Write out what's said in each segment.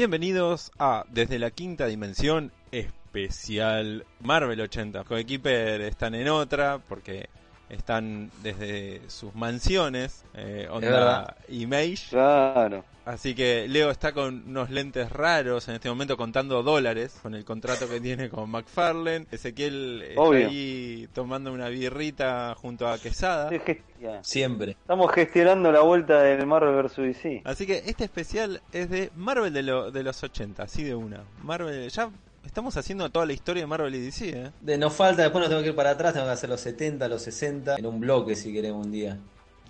Bienvenidos a Desde la Quinta Dimensión especial Marvel 80. Coequiper están en otra porque están desde sus mansiones, eh, onda. Image. Claro. Así que Leo está con unos lentes raros en este momento contando dólares con el contrato que tiene con McFarlane. Ezequiel está Obvio. ahí tomando una birrita junto a Quesada. Siempre. Estamos gestionando la vuelta del Marvel vs. DC. Así que este especial es de Marvel de, lo- de los 80, así de una. Marvel, ya estamos haciendo toda la historia de Marvel y DC, ¿eh? De, nos falta, después nos tengo que ir para atrás, tengo que hacer los 70, los 60, en un bloque si queremos un día.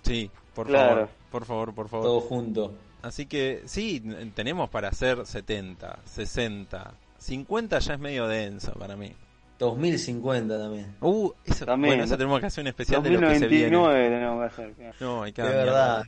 Sí, por Claro. favor, por favor, por favor. Todo junto. Así que sí, tenemos para hacer 70, 60, 50 ya es medio denso para mí. 2050 también. Uh, eso, También, bueno, eso tenemos que hacer un especial de lo que se viene. 2099 tenemos que hacer. claro. No, hay que De dar verdad.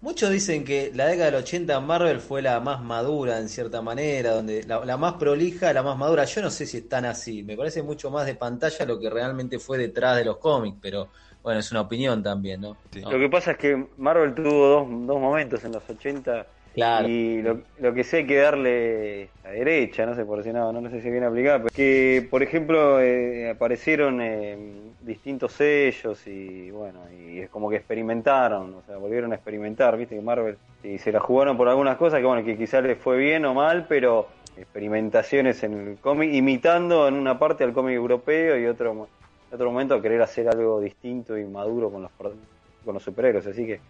Muchos dicen que la década del 80 en Marvel fue la más madura en cierta manera, donde la, la más prolija, la más madura. Yo no sé si es tan así. Me parece mucho más de pantalla lo que realmente fue detrás de los cómics, pero bueno, es una opinión también, ¿no? Sí. No, Lo que pasa es que Marvel tuvo dos, dos momentos en los 80 Claro. y lo, lo que sí hay que darle la derecha, no sé por si no, no sé si viene aplicado, pero que por ejemplo eh, aparecieron eh, distintos sellos y bueno, y es como que experimentaron, o sea, volvieron a experimentar, viste que Marvel y se la jugaron por algunas cosas que bueno, que quizás les fue bien o mal, pero experimentaciones en el cómic, imitando en una parte al cómic europeo y otro mo- otro momento a querer hacer algo distinto y maduro con los con los superhéroes, así que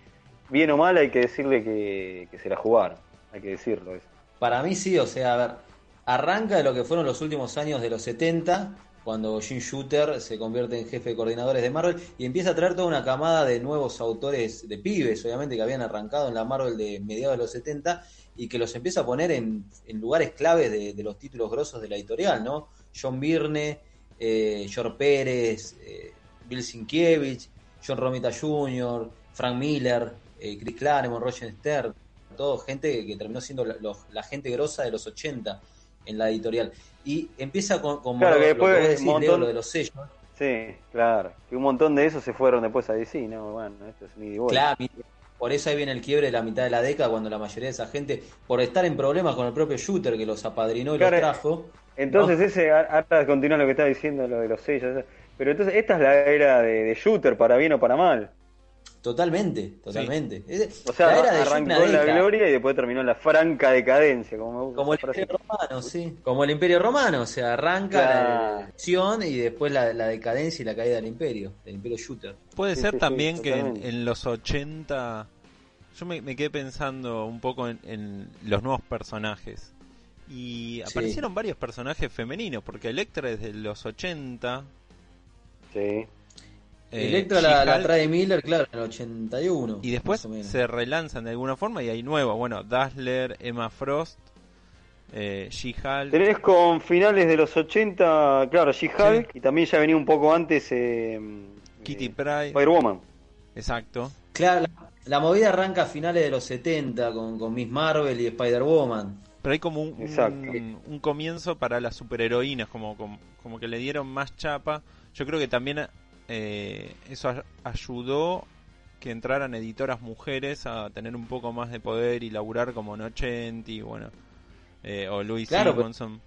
bien o mal hay que decirle que, que se la jugaron, hay que decirlo. Para mí sí, o sea, a ver, arranca de lo que fueron los últimos años de los 70, cuando Jim Shooter se convierte en jefe de coordinadores de Marvel y empieza a traer toda una camada de nuevos autores, de pibes, obviamente, que habían arrancado en la Marvel de mediados de los 70 y que los empieza a poner en, en lugares claves de, de los títulos grosos de la editorial, ¿no? John Byrne, eh, George Pérez, eh, Bill Sinkiewicz, John Romita Jr., Frank Miller, eh, Chris Claremont, Roger Stern, todo gente que, que terminó siendo la, los- la gente grosa de los 80 en la editorial. Y empieza con, Claro, lo, que después decís, Leo, lo de los sellos. Sí, claro, que un montón de esos se fueron después a DC, no, bueno, esto es vuelta. Claro, por eso ahí viene el quiebre de la mitad de la década, cuando la mayoría de esa gente, por estar en problemas con el propio Shooter que los apadrinó y Claro, los trajo, Entonces ese, ahora continúa lo que está diciendo, lo de los sellos, pero entonces esta es la era de, de Shooter, para bien o para mal. totalmente, totalmente. Es- O sea, la era de arrancó la década. gloria y después terminó la franca decadencia, como Como el. Imperio Romano, sí. Como el Imperio Romano, o sea, arranca Claro. la acción y después la, la decadencia y la caída del Imperio, del Imperio Shooter. Puede Sí, ser sí, sí, también que en, los 80 yo me, me quedé pensando un poco en, en los nuevos personajes y Sí. aparecieron varios personajes femeninos porque Electra es de los 80 Sí. eh, Electra la, la trae Miller, claro, en el 81. y después se relanzan de alguna forma y hay nuevos bueno Dazzler Emma Frost eh, She-Hulk Tenés con finales de los 80, claro, She-Hulk, y también ya venía un poco antes eh, Kitty eh, Pryde Spider-Woman. exacto Claro, la, la movida arranca a finales de los 70 con, con Miss Marvel y Spider-Woman. Pero hay como un, un, un comienzo para las superheroínas, como, como, como que le dieron más chapa. Yo creo que también eh, eso ay- ayudó que entraran editoras mujeres a tener un poco más de poder y laburar como Nochenti, bueno, eh, o Louis Claro, pero- Simonson.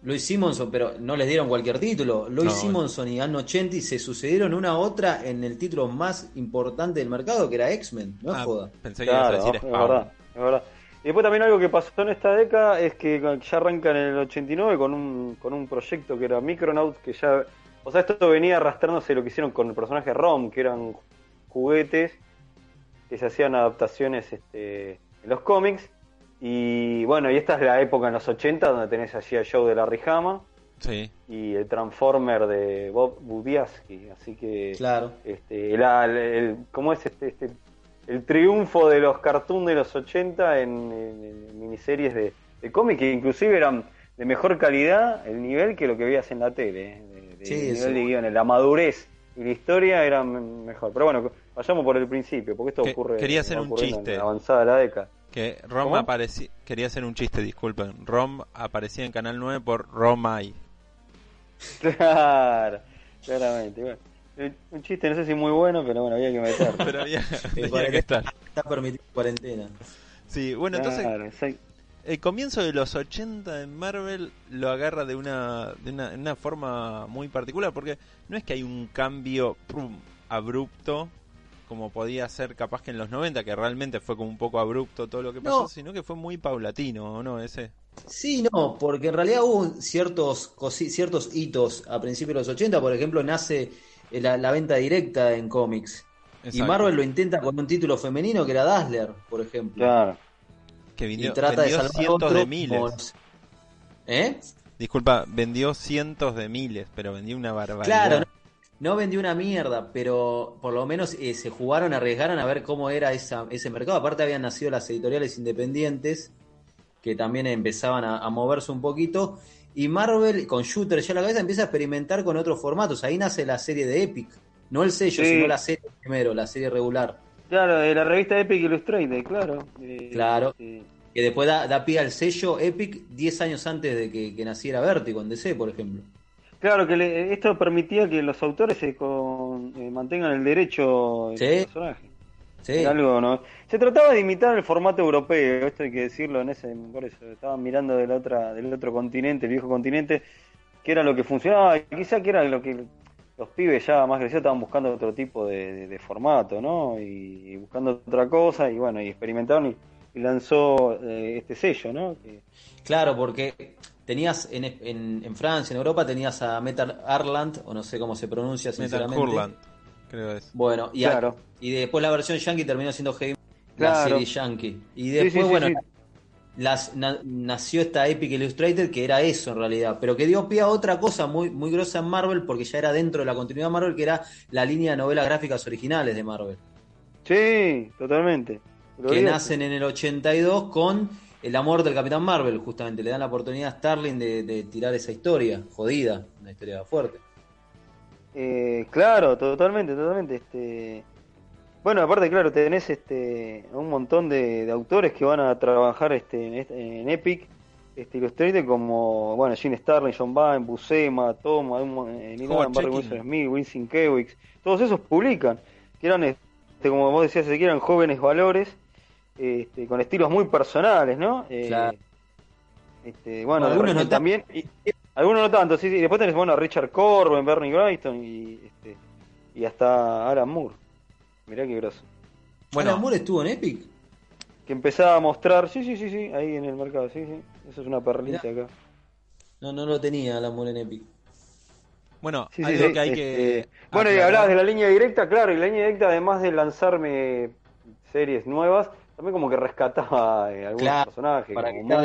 Louis Simonson, pero no les dieron cualquier título. Louis No. Simonson y Anno 80 se sucedieron una a otra en el título más importante del mercado, que era X-Men. No es Ah, joda. pensé que ibas a Claro, decir es Spawn. verdad, es verdad. Y después también algo que pasó en esta década es que ya arranca en el 89 con un, con un proyecto que era Micronauts, que ya... O sea, esto venía arrastrándose lo que hicieron con el personaje Rom, que eran juguetes que se hacían adaptaciones este, en los cómics. Y bueno, y esta es la época en los 80 donde tenés allí el show de Larry Hama Sí, y el Transformer de Bob Budiansky. Así que Claro. este, la- el, el- ¿cómo es este, este el triunfo de los cartoons de los 80 en, en- en miniseries de, de cómic que inclusive eran de mejor calidad el nivel que lo que veías en la tele eh, de, de Sí, nivel eso. de guiones la madurez y la historia eran mejor pero bueno vayamos por el principio porque esto Que- ocurre quería hacer un chiste. en la avanzada de la década que Rom aparecía... Quería hacer un chiste, disculpen. Rom aparecía en Canal 9 por Romay. claro claramente bueno un chiste no sé si muy bueno pero bueno había que meter Pero había, tenía que estar. Está permitido cuarentena. Sí, bueno, entonces el comienzo de los 80 en Marvel lo agarra de una, de una, una forma muy particular, porque no es que hay un cambio prum, abrupto, como podía ser capaz que en los 90, que realmente fue como un poco abrupto todo lo que pasó, No. sino que fue muy paulatino, ¿o no? Ese. Sí, no, porque en realidad hubo ciertos, ciertos hitos a principios de los 80. Por ejemplo, nace la, la venta directa en cómics. Y. Marvel lo intenta con un título femenino que era Dazzler, por ejemplo. claro que y vendió, trata de salvar cientos otro de miles. como- ¿Eh? Disculpa, vendió cientos de miles, pero vendió una barbaridad. Claro, no, no vendió una mierda, pero por lo menos eh, se jugaron, arriesgaron a ver cómo era esa, ese mercado. Aparte habían nacido las editoriales independientes que también empezaban a, a moverse un poquito. Y Marvel, con Shooter ya a la cabeza, empieza a experimentar con otros formatos. Ahí nace la serie de Epic. No el sello, Sí. sino la serie primero, la serie regular. Claro, de la revista Epic Illustrated, claro. Eh, Claro. Que después da, da pie al sello Epic 10 años antes de que, que naciera Vertigo en DC, por ejemplo. Claro, que le- esto permitía que los autores se con- eh, mantengan el derecho del Sí. personaje. Sí. Era algo, ¿no? Se trataba de imitar el formato europeo, esto hay que decirlo en ese, por eso estaban mirando del otra, del otro continente, el viejo continente, que era lo que funcionaba, y quizá que era lo que los pibes ya más crecidos estaban buscando otro tipo de, de- de formato, ¿no? Y, y buscando otra cosa, y bueno, y experimentaron y, y lanzó eh, este sello, ¿no? Que- Claro, porque tenías en, en, en Francia, en Europa, tenías a Metal Arland, o no sé cómo se pronuncia Metal sinceramente. Hurland, creo es. Bueno, y, a- Claro. y después la versión yankee terminó siendo Heavy, la serie yankee. Y después, sí, sí, bueno, sí. las- na- nació esta Epic Illustrated que era eso en realidad, pero que dio pie a otra cosa muy, muy grosa en Marvel, porque ya era dentro de la continuidad de Marvel, que era la línea de novelas gráficas originales de Marvel. Sí, totalmente. que Glorioso. nacen en el 82 con el amor del Capitán Marvel, justamente. Le dan la oportunidad a Starling de, de tirar esa historia, jodida, una historia fuerte. Eh, claro, totalmente, totalmente. Este, bueno, aparte, claro, tenés este un montón de, de autores que van a trabajar este, en, este- en Epic, este Illustrated, como bueno, Gene Starlin, John Byrne, Buscema, Toma, eh, Adams, Barry. Wilson Smith, Winston Kewix, todos esos publican, que eran, este, como vos decías, que eran jóvenes valores, este, con estilos muy personales, ¿no? Eh, Claro. este, bueno, Algunos no también, y- algunos no tanto, sí, sí. Después tenés, bueno, a Richard Corben, Bernie Wrightson y, este, y hasta Alan Moore. Mirá qué groso. Bueno. Alan Moore estuvo en Epic. Que empezaba a mostrar, sí, sí, sí, sí, ahí en el mercado, sí, sí. Eso es una perlita Mirá. acá. No, no lo tenía Alan Moore en Epic. Bueno, Sí, algo sí, que hay que. este, Bueno, y hablabas de la línea directa, claro, y la línea directa, además de lanzarme series nuevas, también como que rescataba eh, algunos Claro, personajes, para como.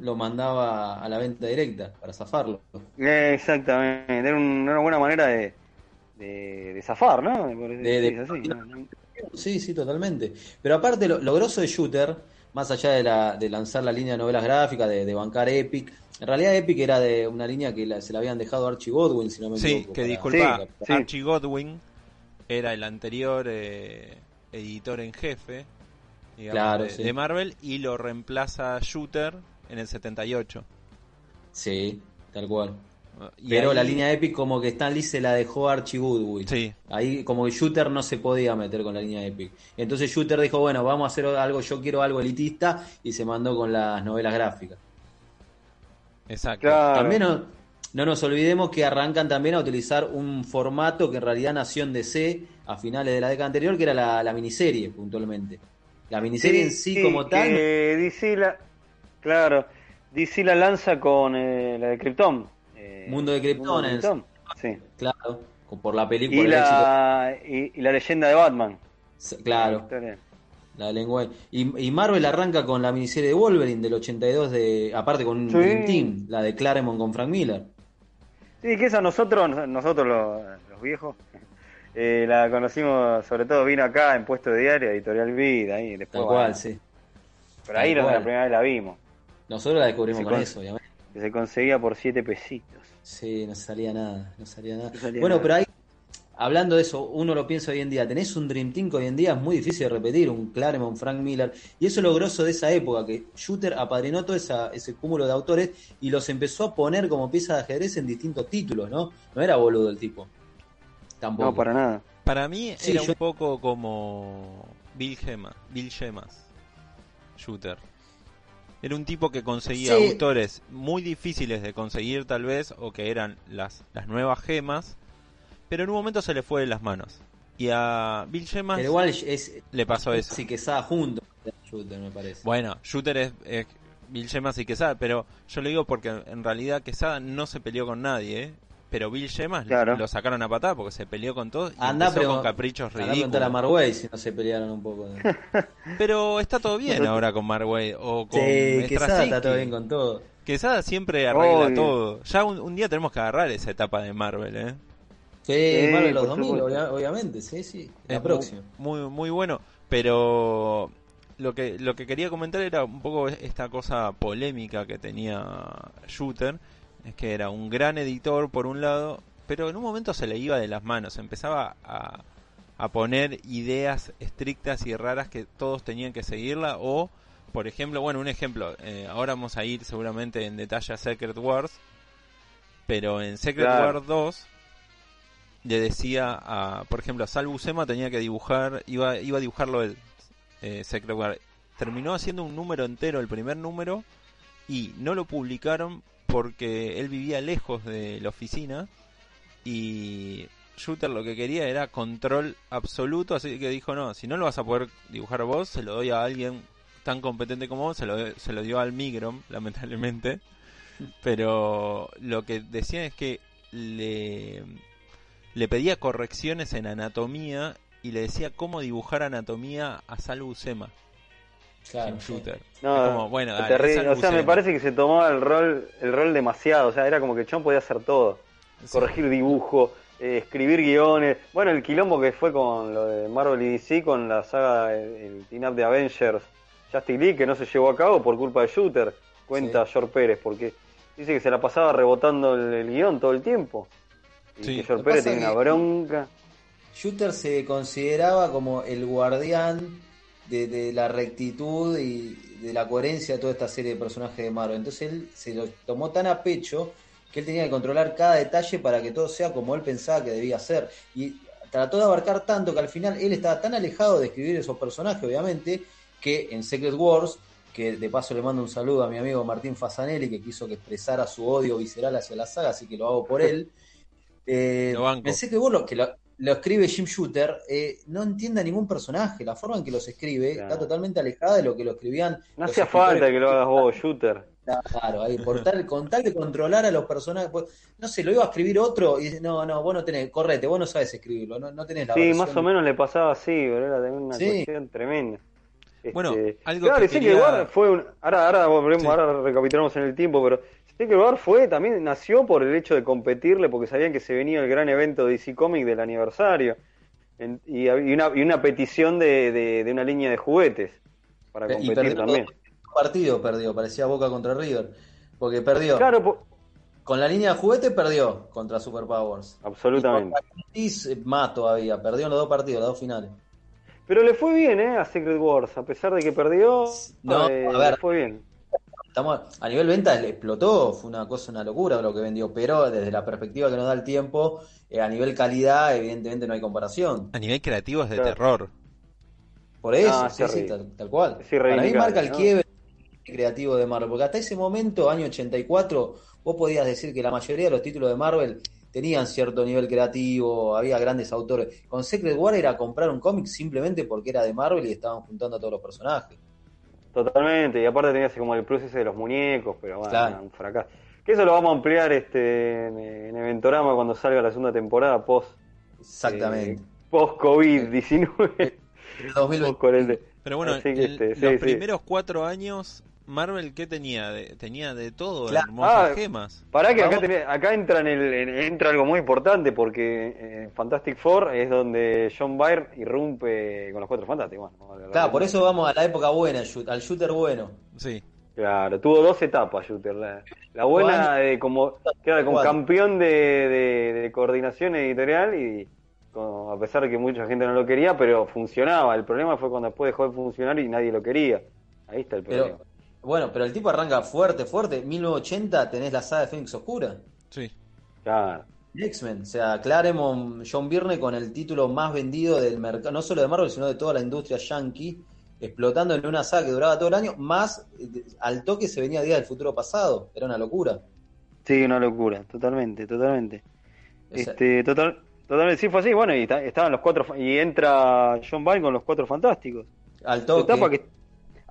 Lo mandaba a la venta directa para zafarlo. Eh, Exactamente, era un- una buena manera de, de, de zafar, ¿no? De- que Sí, sí, totalmente. Pero aparte, lo, lo grosso de Shooter, más allá de, la, de lanzar la línea de novelas gráficas, de, de bancar Epic, en realidad Epic era de una línea que la- se la habían dejado a Archie Godwin, si no me Sí, equivoco. que para- disculpa, Sí, sí. Archie Godwin era el anterior eh, editor en jefe digamos, Claro, de, sí. de Marvel y lo reemplaza Shooter en el 78. Sí, tal cual. Y Pero ahí- la línea Epic como que Stan Lee se la dejó a Archie Goodwin. Sí. Ahí como que Shooter no se podía meter con la línea Epic. Entonces Shooter dijo, bueno, vamos a hacer algo, yo quiero algo elitista y se mandó con las novelas gráficas. Exacto. Claro. También no, no nos olvidemos que arrancan también a utilizar un formato que en realidad nació en DC a finales de la década anterior, que era la, la miniserie, puntualmente. La miniserie en sí, como tal... DC la, claro, DC la lanza con eh, la de Krypton. eh, Mundo de Krypton, Sí. Claro, por la película, Y la, y, y la leyenda de Batman. La Claro, historia. la lengua. Y, y Marvel arranca con la miniserie de Wolverine del 82, de, aparte con un Sí. Dream Team, la de Claremont con Frank Miller. Sí, que esa nosotros, nosotros los, los viejos, eh, la conocimos, sobre todo vino acá en puesto de diario, editorial Vida, ahí después. Tal bueno, cual, sí. Pero ahí la, primera vez la vimos, Nosotros la descubrimos con con- eso, obviamente. que se conseguía por siete pesitos. Sí, no salía nada, no salía nada. No salía bueno, nada. pero ahí, hablando de eso, uno lo piensa hoy en día, tenés un Dream Team que hoy en día es muy difícil de repetir, un Claremont, Frank Miller, y eso es lo grosso de esa época, que Shooter apadrinó todo esa, ese cúmulo de autores y los empezó a poner como piezas de ajedrez en distintos títulos, ¿no? No era boludo el tipo. Tampoco. No, para nada. Para mí Sí, era yo- un poco como Bill Gema, Bill Gemas, Shooter. Era un tipo que conseguía Sí. autores muy difíciles de conseguir tal vez, o que eran las, las nuevas gemas, pero en un momento se le fue de las manos. Y a Bill Gemas Pero igual es, le pasó eso. sí que estaba junto Shooter, me parece. Bueno, Shooter es, es Bill Gemas y Quesada, pero yo le digo porque en realidad Quesada no se peleó con nadie, ¿eh? Pero Bill Gemas Claro. lo sacaron a patada porque se peleó con todos y Anda, empezó pero con caprichos Andá a ridículos. Marway si no se pelearon un poco. Pero está todo bien ahora con Marway o con Sí, está todo bien con todo. Quesada siempre arregla Obvio. todo. Ya un, un día tenemos que agarrar esa etapa de Marvel, ¿eh? Sí, Sí, Marvel los por 2000, supuesto. obvia- obviamente, sí, sí. La Es próxima. Muy, muy, muy bueno. Pero lo que, lo que quería comentar era un poco esta cosa polémica que tenía Shooter. Es que era un gran editor por un lado, pero en un momento se le iba de las manos. Empezaba a, a poner ideas estrictas y raras que todos tenían que seguirla. O, por ejemplo, bueno, un ejemplo. eh, ahora vamos a ir seguramente en detalle a Secret Wars. Pero en Secret Claro. Wars 2 le decía a, por ejemplo, a Sal Buscema tenía que dibujar, iba, iba a dibujarlo él, eh, Secret War. Terminó haciendo un número entero, el primer número, y no lo publicaron porque él vivía lejos de la oficina y Shooter lo que quería era control absoluto, así que dijo, no, si no lo vas a poder dibujar vos, se lo doy a alguien tan competente como vos, se lo, se lo dio al Migrom, lamentablemente. Pero lo que decían es que le, le pedía correcciones en anatomía y le decía cómo dibujar anatomía a Sal Buscema, Claro, sí. Shooter. No, Es como, bueno, dale, terrible. Sal o sea, me parece que se tomaba el rol, el rol demasiado. O sea, era como que Chon podía hacer todo. Sí. Corregir dibujo, eh, escribir guiones. Bueno, el quilombo que fue con lo de Marvel y DC, con la saga, el, el team-up de Avengers, Justice League, que no se llevó a cabo por culpa de Shooter. Cuenta George Pérez, porque dice que se la pasaba rebotando el, el guion todo el tiempo. Y Sí. que George Pérez tiene una bronca. Shooter se consideraba como el guardián de, de la rectitud y de la coherencia de toda esta serie de personajes de Marvel. Entonces él se lo tomó tan a pecho que él tenía que controlar cada detalle para que todo sea como él pensaba que debía ser. Y trató de abarcar tanto que al final él estaba tan alejado de escribir esos personajes, obviamente, que en Secret Wars, que de paso le mando un saludo a mi amigo Martín Fasanelli, que quiso que expresara su odio visceral hacia la saga, así que lo hago por él. Eh, Lo banco. en Secret Wars, que lo, lo escribe Jim Shooter, eh, no entiende a ningún personaje. La forma en que los escribe Claro. está totalmente alejada de lo que lo escribían. No hacía falta que lo hagas vos, Shooter. Claro, ahí, por tal, con tal de controlar a los personajes. pues, no sé, lo iba a escribir otro y dice, no, no, vos no tenés, correte, vos no sabes escribirlo, no, no tenés la Sí, versión. más o menos le pasaba así, boludo, era una Sí. cuestión tremenda. Bueno, Este, algo claro, que quería- War fue un... Ahora, ahora volvemos, Sí. ahora recapitulamos en el tiempo, pero War fue, también nació por el hecho de competirle, porque sabían que se venía el gran evento de DC Comics del aniversario. En- y, y una, y una petición de, de, de una línea de juguetes para y competir también. partido, perdió, parecía Boca contra River. Porque perdió. Claro, po- Con la línea de juguete perdió contra Superpowers. absolutamente. Y eh, más todavía, perdió en los dos partidos, las dos finales. Pero le fue bien, ¿eh? A Secret Wars, a pesar de que perdió, No, eh, a ver. le fue bien. Estamos a nivel venta le explotó, fue una cosa, una locura lo que vendió, pero desde la perspectiva que nos da el tiempo, eh, a nivel calidad, evidentemente no hay comparación. A nivel creativo es de Claro. terror. Por eso, Ah, sí, tal, tal cual. Es Para mí marca el ¿no? quiebre creativo de Marvel, porque hasta ese momento, año 84, vos podías decir que la mayoría de los títulos de Marvel tenían cierto nivel creativo, había grandes autores. Con Secret War era comprar un cómic simplemente porque era de Marvel y estaban juntando a todos los personajes. Totalmente, y aparte tenías como el plus ese de los muñecos, pero bueno, Claro. un fracaso. Que eso lo vamos a ampliar este en, en Eventorama cuando salga la segunda temporada post Exactamente. eh, post COVID-19. El 2020. post cuarenta- Pero bueno, Así que, el- este, los sí. primeros cuatro años, Marvel, ¿qué tenía? De- tenía de todo, Claro. hermosas Ah, gemas. Pará que acá, tenés- acá entra, en el, en- entra algo muy importante porque eh, Fantastic Four es donde John Byrne irrumpe con los Cuatro Fantásticos. Bueno, Claro, por eso vamos a la época buena, al shoot- al shooter bueno. Sí. Claro, tuvo dos etapas, Shooter. La, la buena de como, claro, como campeón de, de- de coordinación editorial y con- a pesar de que mucha gente no lo quería, pero funcionaba. El problema fue cuando después dejó de funcionar y nadie lo quería. Ahí está el problema. Pero, bueno, pero el tipo arranca fuerte, fuerte. 1980 tenés la saga de Fénix Oscura. Sí. Claro. X-Men, o sea, Claremont, John Byrne con el título más vendido del mercado, no solo de Marvel, sino de toda la industria yankee, explotando en una saga que duraba todo el año, más eh, al toque se venía Día del Futuro Pasado, era una locura. Sí, una locura, totalmente, totalmente. O sea, Este, total, totalmente, sí fue así, bueno, y ta- estaban los cuatro, y entra John Byrne con los cuatro fantásticos. al toque. Etapa que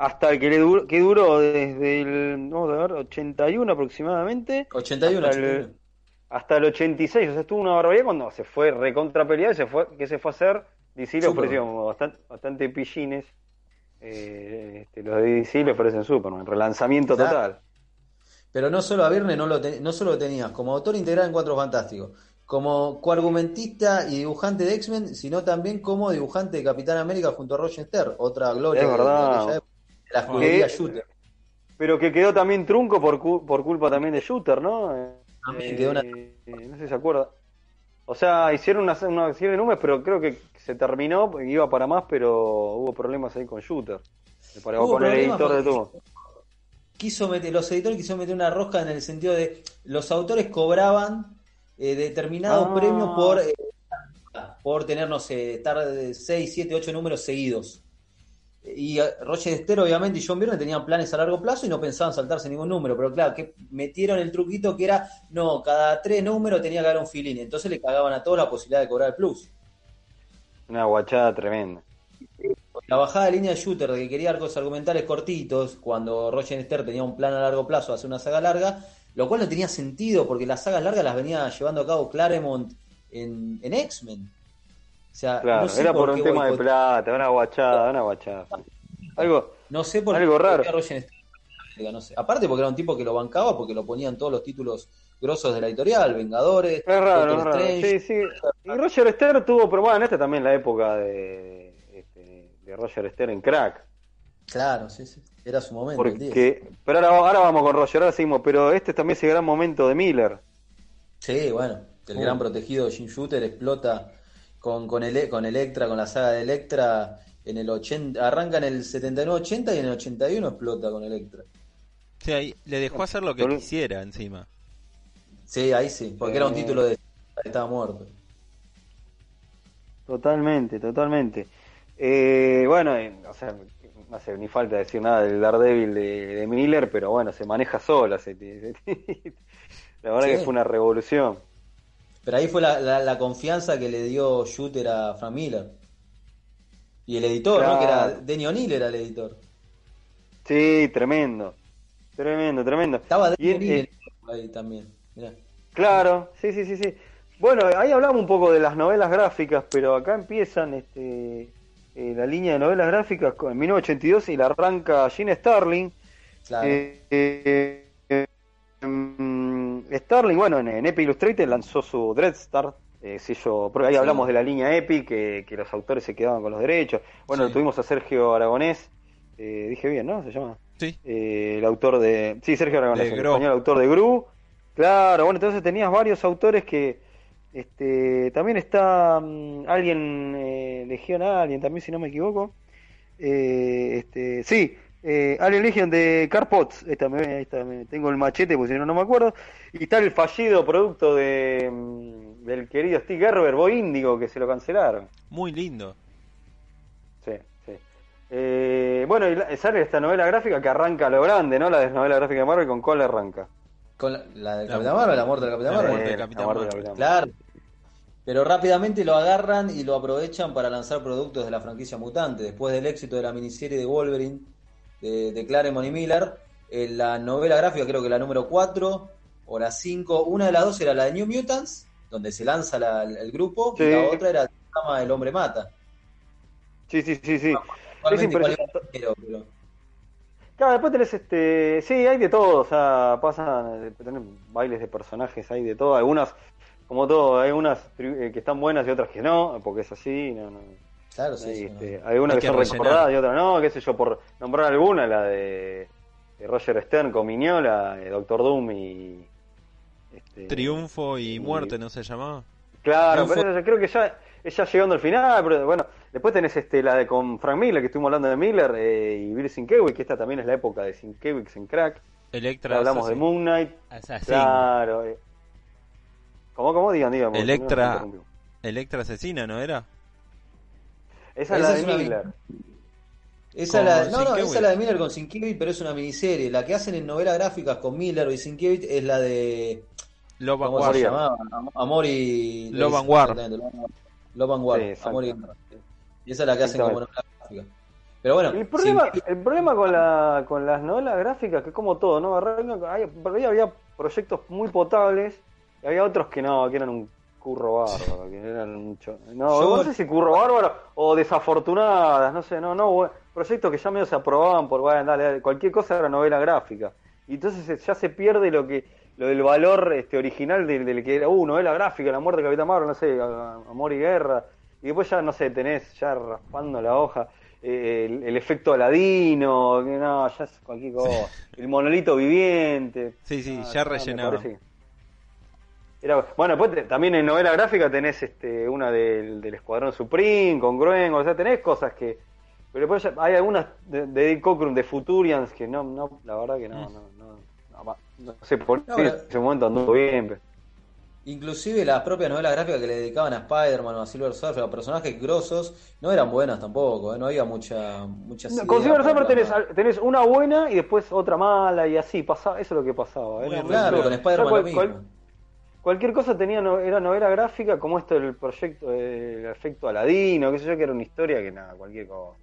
hasta que le duró, que duró desde el, vamos a ver, 81 aproximadamente 81, hasta el- 81. hasta el 86, o sea, estuvo una barbaridad cuando se fue recontra y se fue, que se fue a hacer, DC le ofreció bastante, bastante pillines, eh, este, los de DC le ofrecen Superman, relanzamiento Claro. total. Pero no solo a Byrne no, lo no solo lo tenías como autor integral en Cuatro Fantásticos, como coargumentista y dibujante de X-Men, sino también como dibujante de Capitán América junto a Roger Stern, otra gloria Es de- de verdad. época, de la escudería Que- Shooter. Pero que quedó también trunco por, cu- por culpa también de Shooter, ¿no? Eh, También quedó una- eh, no sé si se acuerda. O sea, hicieron una, una serie de números, pero creo que se terminó, iba para más, pero hubo problemas ahí con Shooter. Hubo con el editor de todo. quiso meter, los editores quisieron meter una rosca en el sentido de los autores cobraban eh, determinado Ah. premio por eh, por tener, no sé, estar 6, 7, 8 números seguidos. Y Roger Esther, obviamente, y John Byrne tenían planes a largo plazo y no pensaban saltarse ningún número. Pero claro, que metieron el truquito que era, no, cada tres números tenía que haber un filín. Entonces le cagaban a todos la posibilidad de cobrar el plus. Una guachada tremenda. La bajada de línea de shooter de que quería arcos argumentales cortitos, cuando Roger Esther tenía un plan a largo plazo de hacer una saga larga, lo cual no tenía sentido porque las sagas largas las venía llevando a cabo Claremont en, en X-Men. O sea, Claro, no sé era por un tema de plata, una guachada, una guachada. Algo, No sé por algo qué raro. no sé. Aparte porque era un tipo que lo bancaba porque lo ponían todos los títulos grosos de la editorial, Vengadores, es raro, es Doctor raro. Strange. Sí, sí. Y Roger Esther tuvo, pero bueno, en esta también la época de, este, de Roger Esther en crack. Claro, sí, sí. Era su momento. el 10. Porque, pero ahora, ahora vamos con Roger, ahora seguimos, pero este también es el gran momento de Miller. Sí, bueno, el gran protegido Jim Shooter explota con, con, ele- con Electra, con la saga de Electra en el 80, arranca en el 79-80 y en el 81 explota con Electra. Sí, ahí le dejó hacer lo que quisiera encima. Sí, ahí sí, porque era un Eh. título de estaba muerto. Totalmente, totalmente. Eh, bueno, eh, o sea, no hace ni falta decir nada del Daredevil de, de Miller, pero bueno, se maneja sola. se- se- la verdad Sí. que fue una revolución. Pero ahí fue la, la- la confianza que le dio Shooter a Frank Miller. Y el editor, ¿no? Que era. Denny O'Neill era el editor. Sí, tremendo. Tremendo, tremendo. Estaba Denny O'Neill eh, ahí también. Mirá. Claro, sí, sí, sí, sí. Bueno, ahí hablamos un poco de las novelas gráficas, pero acá empiezan este, eh, la línea de novelas gráficas con- en 1982 y la arranca Gene Starling. Claro. Eh, eh, eh, mm, Starling, bueno, en, en Epic Illustrated lanzó su Dreadstar. Eh, sello, porque ahí Sí. hablamos de la línea Epic, que, que los autores se quedaban con los derechos. Bueno, Sí. tuvimos a Sergio Aragonés, eh, dije bien, ¿no? Se llama. Sí. Eh, el autor de. Sí, Sergio Aragonés, De el español autor de Gru. Claro, bueno, entonces tenías varios autores que. Este, también está mm, alguien, eh, Legión alguien también, si no me equivoco. Eh, este, sí, Eh, Alien Legion de Carpots. Esta me, me- tengo el machete porque si no, no me acuerdo. Y está el fallido producto de, mm, del querido Steve Gerber, Boy Índigo, que se lo cancelaron. Muy lindo. Sí, sí. Eh, bueno, y sale esta novela gráfica que arranca a lo grande, ¿no? La de novela gráfica de Marvel, ¿con cuál arranca? Con la, la del La- Capitán Marvel, la muerte del Capitán la Marvel. muerte del Capitán la muerte del Marvel. Capitán Marvel. Claro. Pero rápidamente lo agarran y lo aprovechan para lanzar productos de la franquicia mutante. Después del éxito de la miniserie de Wolverine de, de Claremont y Miller, en la novela gráfica, creo que la número 4 o la 5, una de las dos era la de New Mutants, donde se lanza la- el grupo, Sí. y la otra era llama El Hombre Mata. Sí, sí, sí, sí. Impresionante. es pero- Claro, después tenés este. Sí, hay de todo, o sea, pasan. eh, tenés bailes de personajes, hay de todo. Algunas, como todo, hay unas eh, que están buenas y otras que no, porque es así. No, no. Claro, sí, Hay, sí, este, no. hay algunas que, que son rellenar. recordadas y otras no, qué sé yo, por nombrar alguna, la de, de Roger Stern con Miñola, eh, Doctor Doom y. Este, Triunfo y y- muerte, ¿no se llamaba? Claro, Triunfo- pero creo que ya, es ya llegando al final, pero bueno, después tenés este la de con Frank Miller, que estuvimos hablando de Miller, eh, y Bill Sienkiewicz, que esta también es la época de Sienkiewicz en Crack. Electra. hablamos de Assassin. Moon Knight, Assassin. claro. eh. ¿Cómo, cómo? Digan, digan. Electra. no. Electra asesina, ¿no era? Esa es Esa la es de una- Miller. Esa Con es la, no, no, esa es la de Miller con Sienkiewicz, pero es una miniserie. La que hacen en novelas gráficas con Miller y Sienkiewicz es la de Love and Amor y. Love and War. Love and War. Sí. Amor y esa es la que hacen como novela gráfica. Pero bueno, El problema, el problema con, la, con las novelas gráficas, que es como todo, ¿no? Arranca- hay- por ahí había proyectos muy potables y había otros que no, que eran un curro bárbaro, que eran mucho. No, Yo- no sé si curro bárbaro o desafortunadas, no sé, no, no, proyectos que ya medio se aprobaban por, bueno, dale, dale, cualquier cosa era novela gráfica. Y entonces ya se pierde lo que lo del valor este original del, del que era, uh, novela gráfica, la muerte de Capitán Marvel, no sé, Amor y Guerra. Y después ya, no sé, tenés ya raspando la hoja eh, el, el efecto aladino, que no, ya es cualquier cosa. El monolito viviente. Sí, sí, Ah, ya que- Era, bueno, después te- también en novela gráfica tenés este una del, del Escuadrón Supreme con Gruen, o sea, tenés cosas que... Pero después ya- hay algunas de, de Dick Cockrum, de Futurians, que no, no, la verdad que no, Mm. no, no, no, no sé por No, qué pero- en ese momento anduvo bien. pero- inclusive las propias novelas gráficas que le dedicaban a Spider-Man o a Silver Surfer, a personajes grosos, no eran buenas tampoco, ¿eh? no había mucha, muchas No, con Silver Surfer tenés, tenés una buena y después otra mala y así, pasaba, eso es lo que pasaba. Muy Era- Claro, eso- con Spider-Man lo mismo. cual- Cualquier cosa tenía no- era novela gráfica, como esto el proyecto, el efecto Aladino, qué sé yo, que era una historia que nada, cualquier cosa.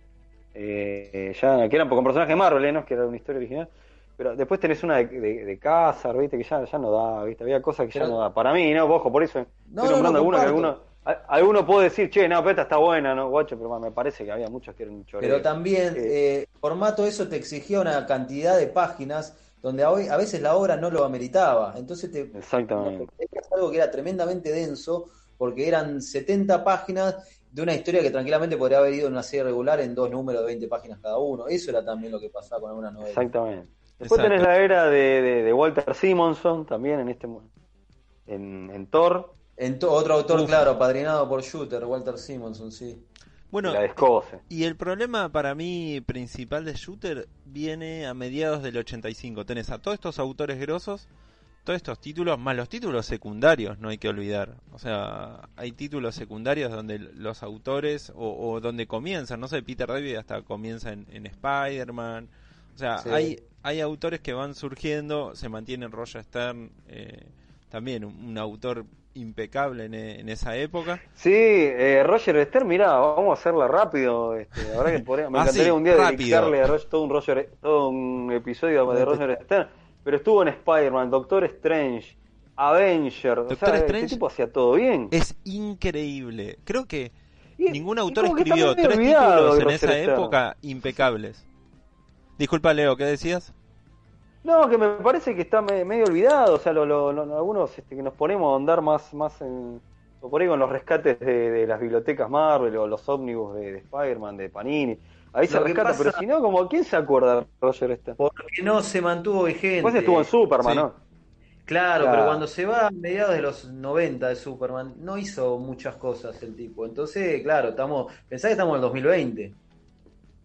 Eh, ya, que eran con personajes Marvel, ¿eh? ¿no? que era una historia original. Pero después tenés una de, de, de Cázar, ¿viste? Que ya, ya no da, ¿viste? Había cosas que Pero- ya no da. Para mí, ¿no? Ojo, por eso No, estoy no, nombrando no, algunos que comparto. alguno, a- alguno puede decir, che, no, pero esta está buena, ¿no? Guacho, pero me parece que había muchas que eran choreo. Pero también, Eh, eh, formato eso te exigía una cantidad de páginas donde a, hoy- a veces la obra no lo ameritaba. Entonces te Exactamente. algo que era tremendamente denso, porque eran 70 páginas de una historia que tranquilamente podría haber ido en una serie regular en dos números de 20 páginas cada uno. Eso era también lo que pasaba con algunas novelas. Exactamente. Después Exacto. tenés la era de, de, de Walter Simonson también en este en, en Thor, En to- otro autor, Uf. claro, apadrinado por Shooter, Walter Simonson, sí. Bueno, y la el problema para mí principal de Shooter viene a mediados del 85. Tenés a todos estos autores grosos, todos estos títulos, más los títulos secundarios, no hay que olvidar. O sea, hay títulos secundarios donde los autores, o, o donde comienzan, no sé, Peter David hasta comienza en, en Spider-Man. O sea, Sí. hay, hay autores que van surgiendo, se mantiene Roger Stern, eh, también un, un autor impecable en, e- en esa época. Sí, eh, Roger Stern, mirá, vamos a hacerla rápido. Este, verdad que podría- me Ah, encantaría sí, un día rápido. dedicarle a Roger, todo un Roger, todo un episodio de Roger Stern. Pero estuvo en Spider-Man, Doctor Strange, Avenger. o Doctor sea, Strange este tipo hacía todo bien. Es increíble. Creo que Y- ningún autor escribió tres títulos en esa época impecables. Disculpa, Leo, ¿qué decías? No, que me parece que está me- medio olvidado. O sea, lo, lo- lo- algunos este, que nos ponemos a andar más, más en. O por ahí con los rescates de, de las bibliotecas Marvel o los ómnibus de, de Spider-Man, de Panini. Ahí se rescata, pasa- pero si no, como ¿quién se acuerda de Roger Stern? Porque no se mantuvo vigente. Después estuvo en Superman, Sí. ¿no? Claro, Claro. pero cuando se va a mediados de los 90 de Superman, no hizo muchas cosas el tipo. Entonces, claro, estamos, pensá que estamos en el 2020.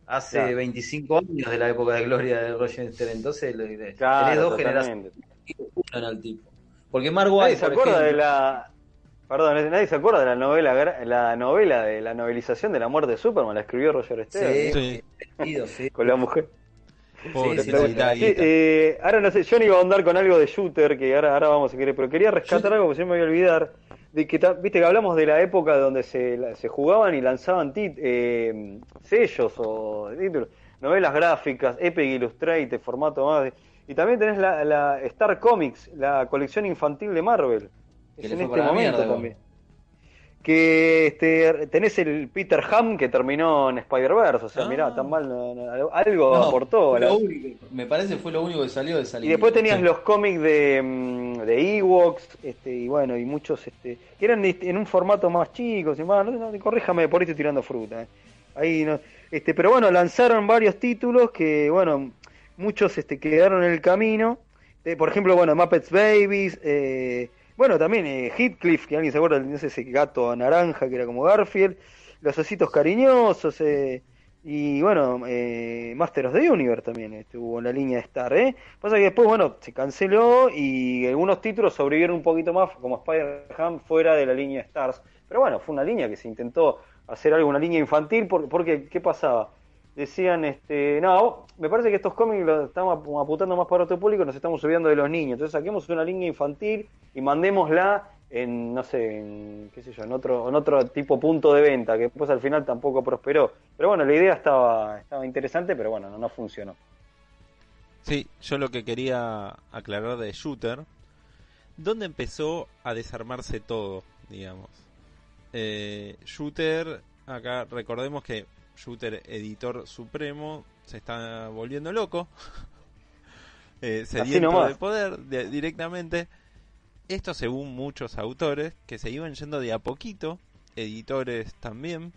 Hace Claro. 25 años de la época de gloria de Roger Stern. Entonces, Claro, tenés dos totalmente. generaciones que al tipo. Porque Mark Nadie White, se acuerda de la. Perdón, nadie se acuerda de la novela, la novela de la novelización de la muerte de Superman, la escribió Roger Stern Sí, Sí. sí. con la mujer. Pobre sí, Sí, guita. eh, ahora no sé, yo no iba a andar con algo de shooter, que ahora, ahora vamos a querer, pero quería rescatar algo que siempre me voy a olvidar, de que, viste que hablamos de la época donde se, se jugaban y lanzaban tit- eh, sellos o títulos, novelas gráficas, Epic Illustrated, formato más, de- y también tenés la, la Star Comics, la colección infantil de Marvel, Que es en este momento mierda, también. Que este, tenés el Peter Ham que terminó en Spider-Verse, o sea, Ah. mirá, tan mal, no- no- algo No, aportó. la- único, me parece fue lo único que salió de esa y después tenías Sí. los cómics de, mm, de Ewoks, este, y bueno, y muchos, este, que eran en un formato más chico, y más, corríjame, por ahí estoy tirando fruta. eh. Ahí no, este, pero bueno, lanzaron varios títulos que, bueno, muchos este, quedaron en el camino. Eh, por ejemplo, bueno, Muppets Babies, eh, bueno, también eh, Heathcliff, que alguien se acuerda, no sé, ese gato naranja que era como Garfield, los ositos cariñosos, eh, y bueno, eh, Master of the Universe también estuvo en la línea de Star, ¿eh? Pasa que después, bueno, se canceló y algunos títulos sobrevivieron un poquito más, como Spider-Man, fuera de la línea de Stars. Pero bueno, fue una línea que se intentó hacer algo, una línea infantil, por- porque, ¿qué pasaba? Decían, este, no, me parece que estos cómics los estamos ap- apuntando más para otro público, nos estamos subiendo de los niños. Entonces saquemos una línea infantil y mandémosla en, no sé, en, qué sé yo, en otro, en otro tipo punto de venta, que después al final tampoco prosperó. Pero bueno, la idea estaba, estaba interesante, pero bueno, no, no funcionó. Sí, yo lo que quería aclarar de Shooter, ¿dónde empezó a desarmarse todo, digamos? Eh, Shooter, acá recordemos que Shooter, editor supremo, se está volviendo loco, eh, sediento de poder de- directamente. Esto según muchos autores que se iban yendo de a poquito, editores también.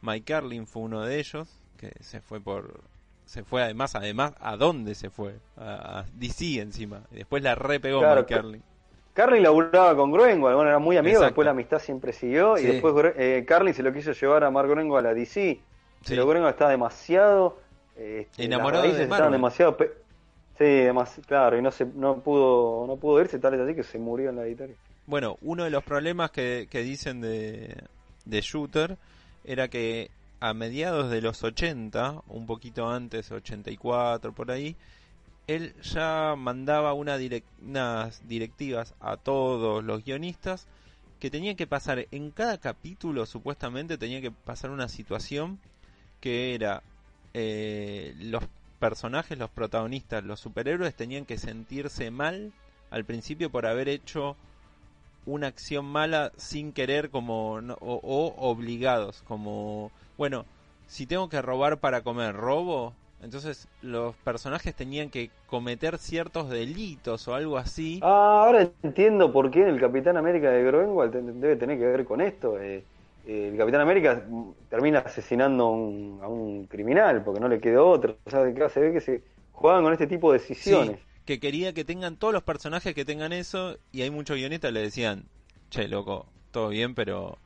Mike Carlin fue uno de ellos, que se fue por se fue además, además, ¿a dónde se fue? A, a DC encima. Y después la repegó Claro, Mike Carlin. Carlin laburaba con Groenwald, bueno, era muy amigo, Exacto. después la amistad siempre siguió, Sí. y después eh, Carlin se lo quiso llevar a Mark Groenwald a la DC, Sí. pero Groenwald estaba demasiado... eh, este, Enamorado las raíces de demasiado... pe- Sí, demasi- claro, y no se no pudo no pudo irse, tal es así que se murió en la editorial. Bueno, uno de los problemas que, que dicen de, de Shooter era que a mediados de los 80, un poquito antes, 84 por ahí, él ya mandaba una unas directivas a todos los guionistas que tenían que pasar en cada capítulo, supuestamente tenía que pasar una situación que era eh, los personajes, los protagonistas, los superhéroes tenían que sentirse mal al principio por haber hecho una acción mala sin querer como no- o, obligados como bueno si tengo que robar para comer robo entonces los personajes tenían que cometer ciertos delitos o algo así Ah, ahora entiendo por qué el Capitán América de Groenwald debe tener que ver con esto. eh, el Capitán América termina asesinando a un, a un criminal porque no le quedó otro. O sea, que se ve que se juegan con este tipo de Sí, decisiones. que quería que tengan todos los personajes que tengan eso y hay muchos guionistas le decían che loco todo bien pero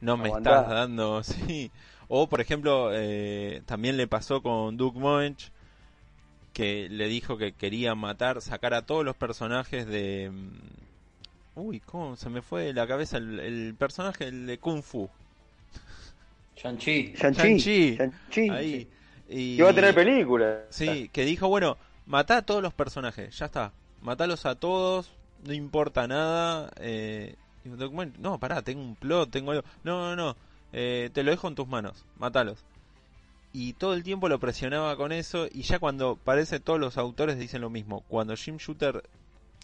no me Aguantá. estás dando sí o por ejemplo eh, también le pasó con Doug Moench que le dijo que quería matar sacar a todos los personajes de mm, uy cómo se me fue de la cabeza el, el personaje el de Kung Fu Shang-Chi. Shang-Chi. Shang-Chi. Shang-Chi, ahí sí. y Que va a tener película. Sí, que dijo, bueno, matá a todos los personajes, ya está. Matalos a todos, no importa nada. Eh, no, pará, tengo un plot, tengo algo. No, no, no, eh, te lo dejo en tus manos, matalos. Y todo el tiempo lo presionaba con eso. Y ya cuando parece todos los autores dicen lo mismo. Cuando Jim Shooter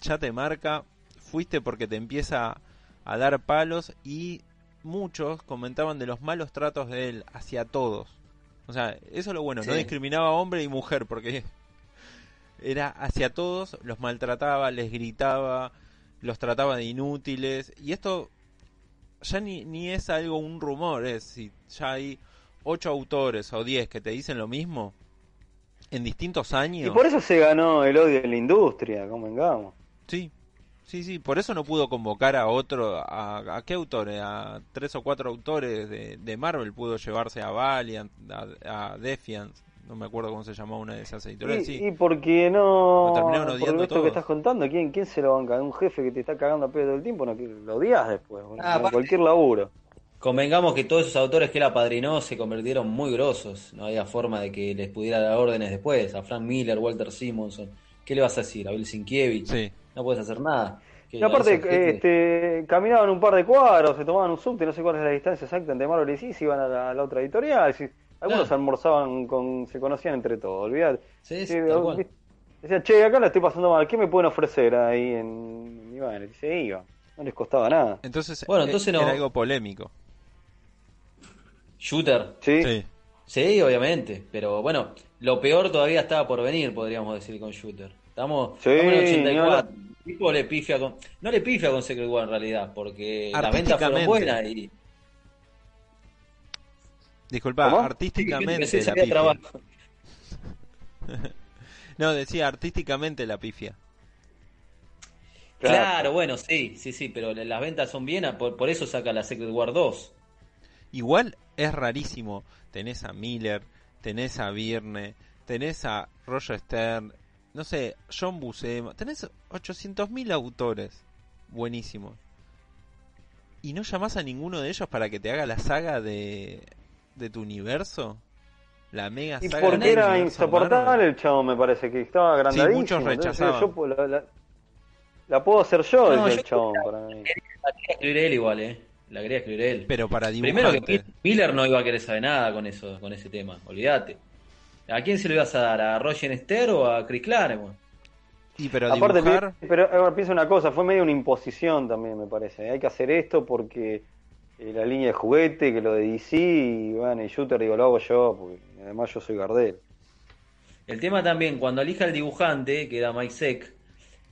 ya te marca, fuiste porque te empieza a dar palos. Y muchos comentaban de los malos tratos de él hacia todos. O sea, eso es lo bueno, no discriminaba a hombre y mujer, porque era hacia todos, los maltrataba, les gritaba, los trataba de inútiles. Y esto ya ni, ni es algo, un rumor, es si ya hay ocho autores o diez que te dicen lo mismo en distintos Y años. por eso se ganó el odio en la industria, convengamos. Sí, Sí, sí, por eso no pudo convocar a otro, a, a qué autores, a tres o cuatro autores de, de Marvel pudo llevarse a Valiant, a, a Defiance, no me acuerdo cómo se llamó una de esas editoriales. Y, Sí, y porque no. Lo terminaron por odiando esto todos. que estás contando, ¿quién, ¿quién se lo banca? Un jefe que te está cagando a pedo todo el tiempo, no, que lo odias después, boludo, Ah, en cualquier laburo. Convengamos que todos esos autores que él apadrinó se convirtieron muy grosos. No había forma de que les pudiera dar órdenes después. A Frank Miller, Walter Simonson. ¿Qué le vas a decir? A Bill Sienkiewicz. sí. No puedes hacer nada. Y aparte, este, caminaban un par de cuadros, se tomaban un subte, no sé cuál es la distancia exacta entre Marvel y sí, se iban a la, a la otra editorial. si- algunos Claro. almorzaban con, se conocían entre todos, olvidate. Sí, sí, Sí, tal cual. Decía, che, acá la estoy pasando mal, ¿qué me pueden ofrecer ahí en bueno, y se iba, no les costaba nada. Entonces, Bueno, eh, entonces no- era algo polémico. Shooter. Sí, Sí. Sí, obviamente. Pero bueno, lo peor todavía estaba por venir, podríamos decir, con Shooter. Estamos, Sí, estamos en el ni 84. hablar. Tipo le pifia con. No le pifia con Secret War en realidad, porque las ventas fueron buenas y. Disculpa, ¿Cómo? artísticamente Sí, la pifia. trabajo. No, decía artísticamente la pifia. Claro. Claro, bueno, sí, sí, sí, pero las ventas son bien, por, por eso saca la Secret War 2. Igual es rarísimo. Tenés a Miller, tenés a Virne, tenés a Roger Stern, no sé, John Buscema. Tenés 800.000 autores buenísimos. ¿Y no llamás a ninguno de ellos para que te haga la saga de, de tu universo? La mega Y saga de porque era insoportable Marvel. el chavo, me parece, que estaba agrandadísimo. muchos Entonces, rechazaban. yo la, la- la puedo hacer yo, No, el chabón, para mí. La quería escribir él igual, ¿eh? La quería escribir él. Pero para Primero que. Miller no iba a querer saber nada con eso, con ese tema, olvídate. ¿A quién se lo ibas a dar? ¿A Roger Esther o a Chris Claremont? Y pero Aparte, dibujar... pero ahora piensa una cosa, fue medio una imposición también, me parece. Hay que hacer esto porque eh, la línea de juguete, que lo de DC, y bueno, y Shooter, digo, lo hago yo, porque además yo soy Gardel. El tema también, cuando elija el dibujante, que era Mike Seck,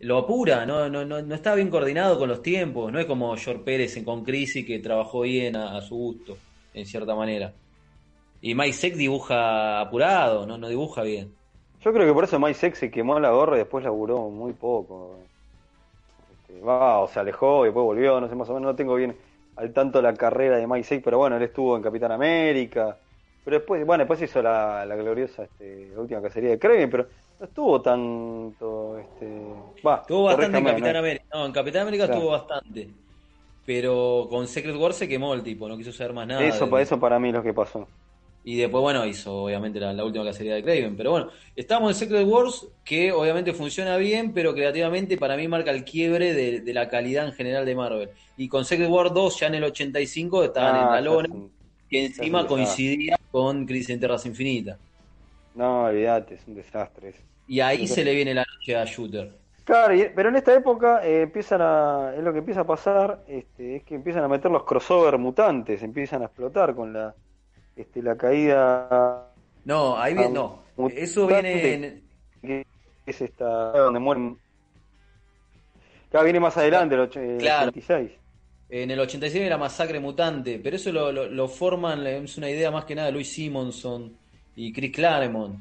lo apura, no, no, no, no está bien coordinado con los tiempos, no es como George Pérez en Con Crisis que trabajó bien a, a su gusto, en cierta manera. Y Mike Seck dibuja apurado, no, no dibuja bien. Yo creo que por eso Mike Seck se quemó la gorra y después laburó muy poco. Este, va, o se alejó y después volvió, no sé más o menos, no tengo bien al tanto la carrera de Mike Seck, pero bueno, él estuvo en Capitán América. Pero después, bueno, después hizo la, la gloriosa, este, la última cacería de Kraven, pero no estuvo tanto, este, va, Estuvo bastante en Capitán ¿no? América. No, en Capitán América Claro. estuvo bastante. Pero con Secret War se quemó el tipo, no quiso saber más nada. Eso, de- eso para mí es lo que pasó. Y después, bueno, hizo obviamente la, la última cacería de Craven. Pero bueno, estamos en Secret Wars, que obviamente funciona bien, pero creativamente para mí marca el quiebre de, de la calidad en general de Marvel. Y con Secret Wars 2, ya en el 85, estaban Ah, en la lona, un- que encima coincidía con Crisis en Tierras Infinitas. No, olvídate, es un desastre. eso. Y ahí se le viene la noche a Shooter. Claro, y- pero en esta época eh, empiezan a, es lo que empieza a pasar, este, es que empiezan a meter los crossover mutantes, empiezan a explotar con la, este, la caída No, ahí viene, no. Eso viene en, que es esta donde mueren. Claro, viene más adelante, el, och- el Claro. 86. En el 86 era Masacre Mutante, pero eso lo, lo- lo forman, es una idea más que nada de Louis Simonson y Chris Claremont,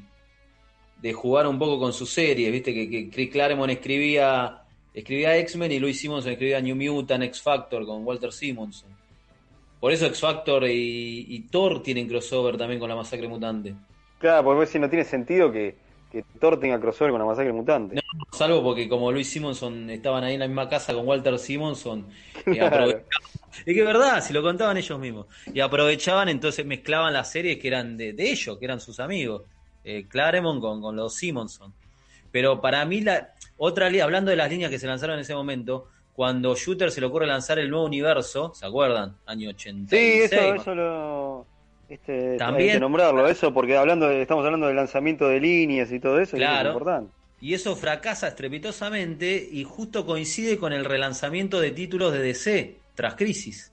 de jugar un poco con sus series, viste que, que Chris Claremont escribía escribía X-Men y Louis Simonson escribía New Mutant, X Factor con Walter Simonson. Por eso X Factor y, y Thor tienen crossover también con la Masacre Mutante. Claro, porque si no tiene sentido que, que Thor tenga crossover con la masacre mutante. No, salvo porque como Louis Simonson estaban ahí en la misma casa con Walter Simonson, y Claro. aprovechaban- es que es verdad, si lo contaban ellos mismos. Y aprovechaban, entonces mezclaban las series que eran de, de ellos, que eran sus amigos. Eh, Claremont con, con los Simonson. Pero para mí, la otra hablando de las líneas que se lanzaron en ese momento, cuando Shooter se le ocurre lanzar el nuevo universo, ¿se acuerdan? Año Sí, 86. eso, eso lo. Este, También- hay que nombrarlo, eso, porque hablando de- estamos hablando del lanzamiento de líneas y todo eso, y eso Claro. es importante. Y eso fracasa estrepitosamente y justo coincide con el relanzamiento de títulos de DC tras Crisis.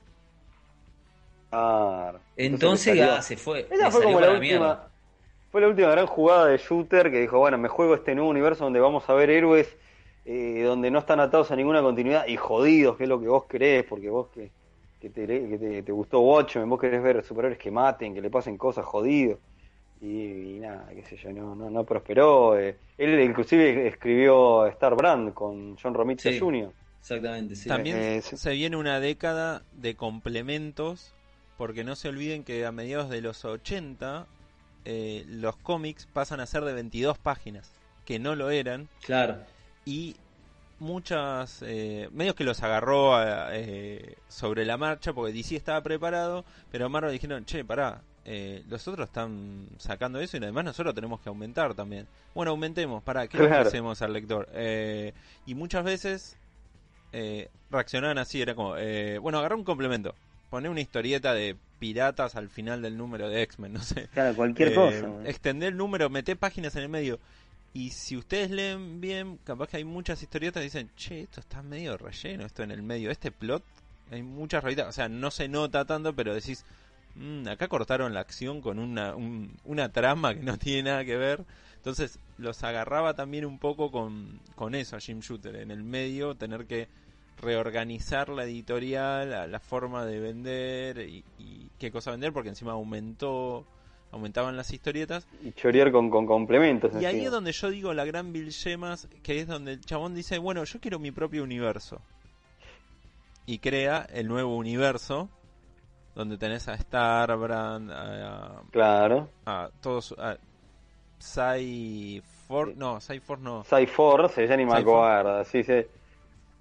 Claro. Entonces ya se fue. Esa fue como la última. mierda. Fue la última gran jugada de Shooter que dijo, bueno, me juego este nuevo universo donde vamos a ver héroes eh, donde no están atados a ninguna continuidad y jodidos, que es lo que vos querés, porque vos que, que, te, que te, te gustó Watchmen, vos querés ver superhéroes que maten, que le pasen cosas jodidos. Y, y nada, qué sé yo, no, no, no prosperó. eh. Él inclusive escribió Star Brand con John Romita Sí. Jr. Exactamente, sí. También Eh, se viene una década de complementos, porque no se olviden que a mediados de los 80 eh, los cómics pasan a ser de 22 páginas, que no lo eran, Claro. Y muchas eh, medios que los agarró a- eh, sobre la marcha porque DC estaba preparado pero Marvel dijeron che pará eh, los otros están sacando eso y además nosotros tenemos que aumentar también bueno aumentemos para qué le Claro. ofrecemos al lector Eh, y muchas veces eh, reaccionaban así era como eh, bueno agarrá un complemento poné una historieta de piratas al final del número de X-Men no sé Claro, cualquier cosa. Extender el número, meter páginas en el medio. Y si ustedes leen bien, capaz que hay muchas historietas que dicen, che, esto está medio relleno, esto en el medio. Este plot, hay muchas rayitas. O sea, no se nota tanto, pero decís, "Mm, acá cortaron la acción con una, un- una trama que no tiene nada que ver. Entonces, los agarraba también un poco con, con eso a Jim Shooter. En el medio, tener que reorganizar la editorial, la, la forma de vender y qué cosa vender, porque encima aumentó aumentaban las historietas. Y chorear con, con complementos. Y ahí es donde yo digo la gran Bill Gemas, que es donde el chabón dice, bueno, yo quiero mi propio universo. Y crea el nuevo universo, donde tenés a Starbrand, a, Claro. a todos, a Cyforce, no, Cyforce no. Cyforce, ya ni me Cyforce. acuerdo. Sí, sí.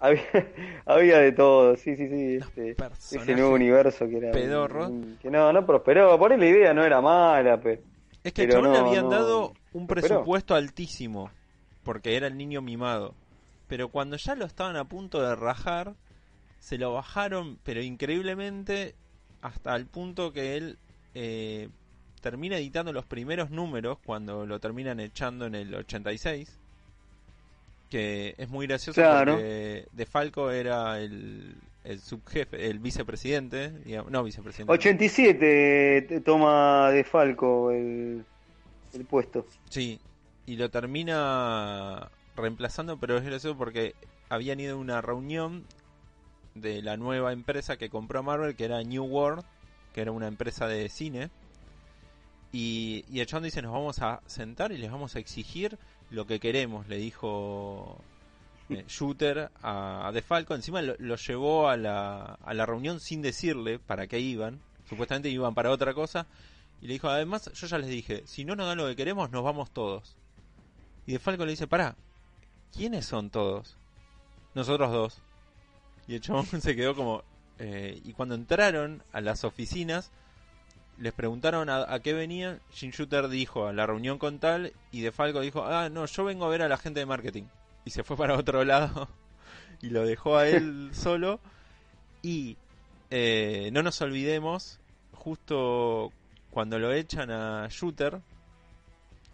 Había, había de todo, sí, sí, sí. Este, ese nuevo universo que era. pedorros. un- que no, no prosperó. Por ahí la idea no era mala, pe. Es que Pero chabón le no, habían no, dado un prosperó. presupuesto altísimo, porque era el niño mimado. Pero cuando ya lo estaban a punto de rajar, se lo bajaron, pero increíblemente, hasta el punto que él eh, termina editando los primeros números cuando lo terminan echando en el 86. Que es muy gracioso Claro. porque De Falco era el, el subjefe, el vicepresidente, digamos, no vicepresidente. 87 te- toma de Falco el, el puesto. Sí, y lo termina reemplazando, pero es gracioso porque habían ido a una reunión de la nueva empresa que compró Marvel, que era New World, que era una empresa de cine. Y, y el chabón dice, nos vamos a sentar y les vamos a exigir lo que queremos, le dijo eh, Shooter a, De Falco. Encima lo, lo llevó a la, a la reunión sin decirle para qué iban. Supuestamente iban para otra cosa. Y le dijo, además, yo ya les dije, si no nos dan lo que queremos, nos vamos todos. Y De Falco le dice, pará, ¿quiénes son todos? Nosotros dos. Y el chabón se quedó como... eh, y cuando entraron a las oficinas, les preguntaron a, a qué venían. Jim Shooter dijo a la reunión con tal. Y De Falco dijo, ah, no, yo vengo a ver a la gente de marketing. Y se fue para otro lado. Y lo dejó a él solo. Y eh, no nos olvidemos, justo cuando lo echan a Shooter,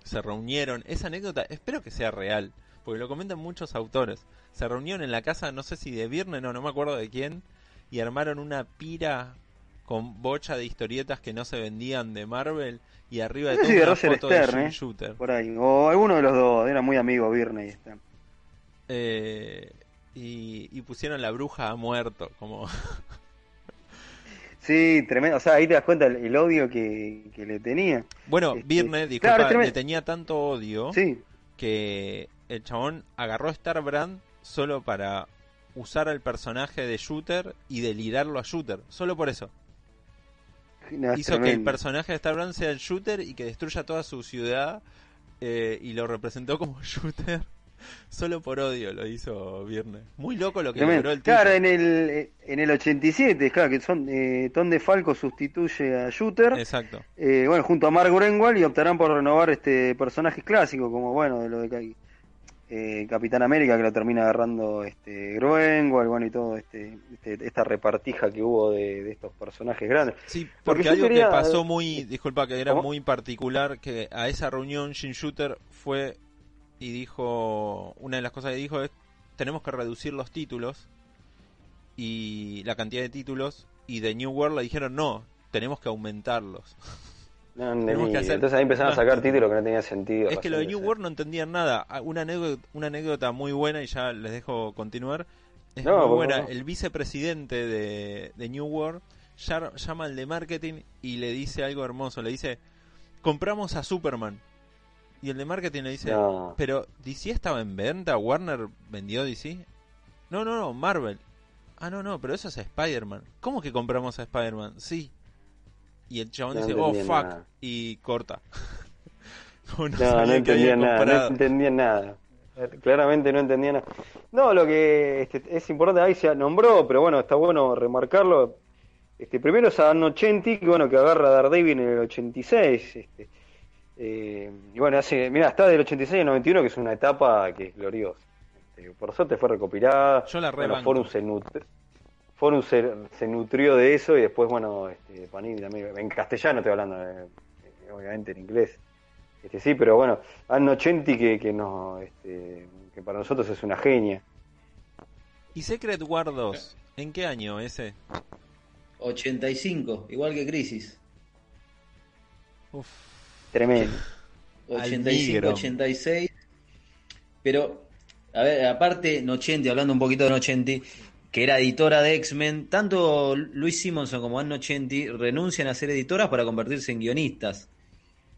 se reunieron. Esa anécdota, espero que sea real, porque lo comentan muchos autores. Se reunieron en la casa, no sé si de Viernes, no, no me acuerdo de quién, y armaron una pira con bocha de historietas que no se vendían de Marvel y arriba de No todo una foto de Jim ¿eh? Shooter. Por ahí. O alguno de los dos. Era muy amigo Birney. Este. Eh, y, y pusieron la bruja ha muerto, como Sí, tremendo. O sea, ahí te das cuenta el, el odio que, que le tenía. Bueno, Este, Virne, claro, disculpa, le tenía tanto odio Sí. que el chabón agarró a Starbrand solo para usar al personaje de Shooter y delirarlo a Shooter. Solo por eso. No, Hizo que el personaje de Starbrand sea el Shooter y que destruya toda su ciudad eh, y lo representó como Shooter. Solo por odio lo hizo Virne. Muy loco lo que Tremendo. logró el tipo. Claro, en el, en el 87, claro, que son eh, Tom de Falco sustituye a Shooter, Exacto. eh, bueno, junto a Mark Greenwald y optarán por renovar este personajes clásicos, como bueno, de lo de Ca- eh, Capitán América que lo termina agarrando este Greenwald, bueno, y todo este, este- esta repartija que hubo de, de estos personajes grandes. Sí, Porque algo quería- que pasó muy, disculpa, que era ¿Cómo? muy particular, que a esa reunión Jim Shooter fue y dijo, una de las cosas que dijo es, tenemos que reducir los títulos y la cantidad de títulos, y de New World le dijeron, no, tenemos que aumentarlos. No, Tenemos ni- que hacer Entonces ahí empezaron a más sacar títulos que no tenían sentido. Es que lo de New. World no entendían nada. Ah, Una anécdota, una anécdota muy buena, y ya les dejo continuar. Es muy buena. El vicepresidente de, de New World ya- llama al de marketing y le dice algo hermoso. Le dice, compramos a Superman. Y el de marketing le dice, pero DC estaba en venta, Warner vendió DC. No, no, no, Marvel. Ah, no, no, pero eso es Spider-Man. ¿Cómo que compramos a Spider-Man? Sí. Y el chabón No dice, oh, fuck, nada. y corta. No, no que entendía nada, no entendía nada. Claramente no entendía nada. No, lo que este, es importante, ahí se nombró, pero bueno, está bueno remarcarlo. Este, primero es a Dan Ochenti, que bueno, que agarra a Daredevil en el 86. Este, eh, y bueno, hace, mira, está del 86 al 91, que es una etapa que es gloriosa. Este, por suerte fue recopilada. Yo la bueno, rebanco. Forum se, nut- Forum se, se nutrió de eso y después, bueno, este, Panini también, en castellano estoy hablando, eh, eh, obviamente en inglés. Este, sí, pero bueno, Anno Ochenti que, que, no, este, que para nosotros es una genia. ¿Y Secret War 2? ¿En qué año ese? 85, igual que Crisis. Uf. Tremendo. 85, Almigro. 86. Pero, a ver, aparte, Nochenti, hablando un poquito de Nochenti, que era editora de X-Men, tanto Luis Simonson como Ann Nochenti renuncian a ser editoras para convertirse en guionistas.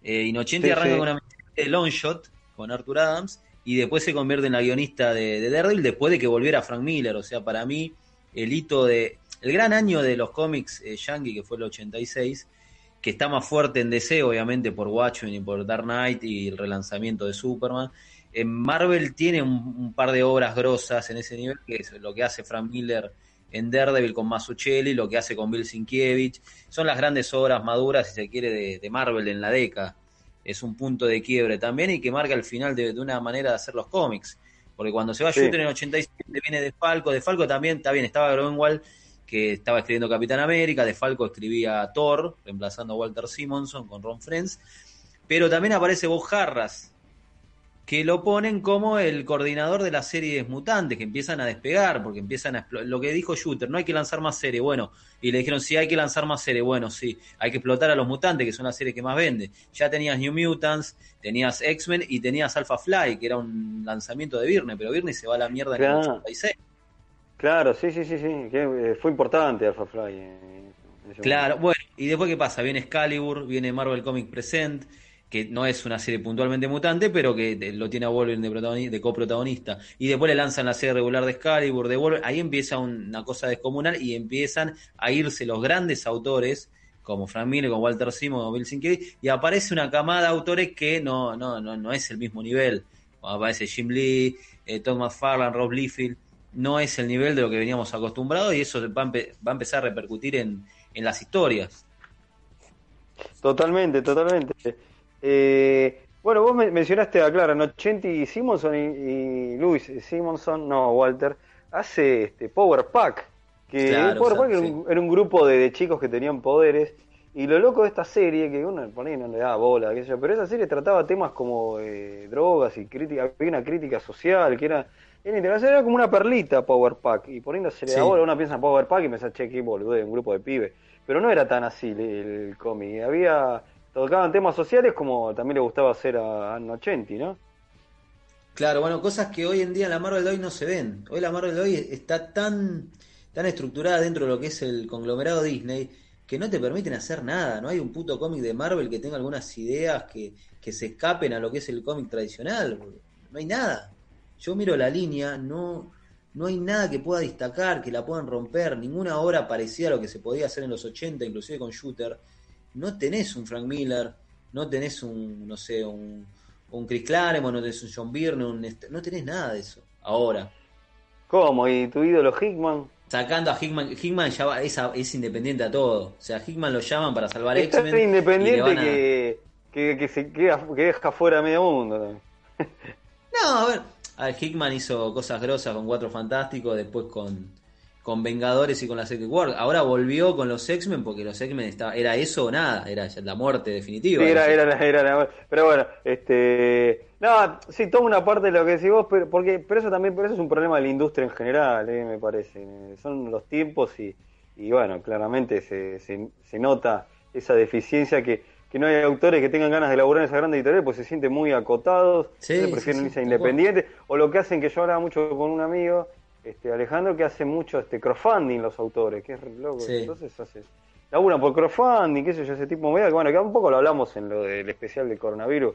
Eh, y Nochenti Sí, arranca sí. con una de Long Shot con Arthur Adams y después se convierte en la guionista de, de Daredevil después de que volviera Frank Miller. O sea, para mí, el hito de. El gran año de los cómics eh, yankee, que fue el 86, que está más fuerte en DC, obviamente, por Watchmen y por Dark Knight y el relanzamiento de Superman. En Marvel tiene un, un par de obras grosas en ese nivel, que es lo que hace Frank Miller en Daredevil con Mazzucchelli, lo que hace con Bill Sienkiewicz. Son las grandes obras maduras, si se quiere, de, de Marvel en la década. Es un punto de quiebre también y que marca el final de, de una manera de hacer los cómics. Porque cuando se va Sí. Shooter en el 87 viene de Falco. De Falco también, está bien, estaba Groenwald, que estaba escribiendo Capitán América. De Falco escribía Thor, reemplazando a Walter Simonson con Ron Friends. Pero también aparece Bob Harras, que lo ponen como el coordinador de las series mutantes, que empiezan a despegar, porque empiezan a explo- lo que dijo Shooter, no hay que lanzar más series, bueno, y le dijeron, sí, hay que lanzar más series, bueno, sí, hay que explotar a los mutantes, que son las series que más vende. Ya tenías New Mutants, tenías X-Men y tenías Alpha Fly, que era un lanzamiento de Viernes, pero Viernes se va a la mierda en el Claro. 86. Claro, sí, sí, sí, sí. que, eh, fue importante Alpha Fly. eh, Claro, momento. bueno, y después qué pasa, viene Excalibur, viene Marvel Comic Present, que no es una serie puntualmente mutante, pero que lo tiene a Wolverine de, protagoni- de coprotagonista. Y después le lanzan la serie regular de Excalibur, de Wolverine. Ahí empieza un- una cosa descomunal y empiezan a irse los grandes autores, como Frank Miller, como Walter Simon, como Bill Sienkiewicz, y aparece una camada de autores que no, no, no, no es el mismo nivel. Aparece Jim Lee, eh, Tom McFarlane, Rob Liefeld, no es el nivel de lo que veníamos acostumbrados y eso va a, va a empezar a repercutir en, en las historias. Totalmente, totalmente. Eh, bueno, vos me- mencionaste a Clara, Nochenti Simonson y, y Luis Simonson, no, Walter, hace este Power Pack. Que Claro, el Power o sea, Pack era, un, era un grupo de, de chicos que tenían poderes. Y lo loco de esta serie, que uno por ahí no le da bola, qué sé yo, pero esa serie trataba temas como eh, drogas y crítica, había una crítica social, que era, era interesante, era como una perlita Power Pack. Y por ahí no se le da Sí. bola, uno piensa en Power Pack y me dice, che, qué boludo, un grupo de pibes. Pero no era tan así el, el cómic. Había, tocaban temas sociales como también le gustaba hacer a Anno Ochenti, ¿no? Claro, bueno, cosas que hoy en día en la Marvel de hoy no se ven. Hoy la Marvel de hoy está tan, tan estructurada dentro de lo que es el conglomerado Disney que no te permiten hacer nada. No hay un puto cómic de Marvel que tenga algunas ideas que, que se escapen a lo que es el cómic tradicional. No hay nada. Yo miro la línea, no, no hay nada que pueda destacar, que la puedan romper. Ninguna obra parecida a lo que se podía hacer en los 80, inclusive con Shooter. No tenés un Frank Miller, no tenés un, no sé, un, un Chris Claremont, no tenés un John Byrne, un Est- no tenés nada de eso. Ahora, ¿Cómo? ¿Y tu ídolo Hickman? sacando a Hickman, Hickman ya va- es, a- es independiente a todo. O sea, Hickman lo llaman para salvar Es tan X-Men. independiente a- que, que, que se queda, que deja fuera a medio mundo. No, a ver, a ver, Hickman hizo cosas grosas con Cuatro Fantásticos, después con, con Vengadores y con la Secret War. Ahora volvió con los X-Men porque los X-Men estaba, era eso o nada, era la muerte definitiva. Sí, era, era, la- era la- pero bueno, este, no, sí, toma una parte de lo que decís vos, pero, porque, pero eso también, pero eso es un problema de la industria en general, eh, me parece. Son los tiempos y, y bueno, claramente se, se, se nota esa deficiencia que, que no hay autores que tengan ganas de elaborar en esa gran editorial, pues se sienten muy acotados, Sí, prefieren sí, irse independientes, o lo que hacen que yo hablaba mucho con un amigo, este Alejandro, que hace mucho este crowdfunding los autores, que es loco, Sí. entonces hace laburan por crowdfunding, qué sé yo, ese tipo de movida, que bueno, que un poco lo hablamos en lo del especial del coronavirus,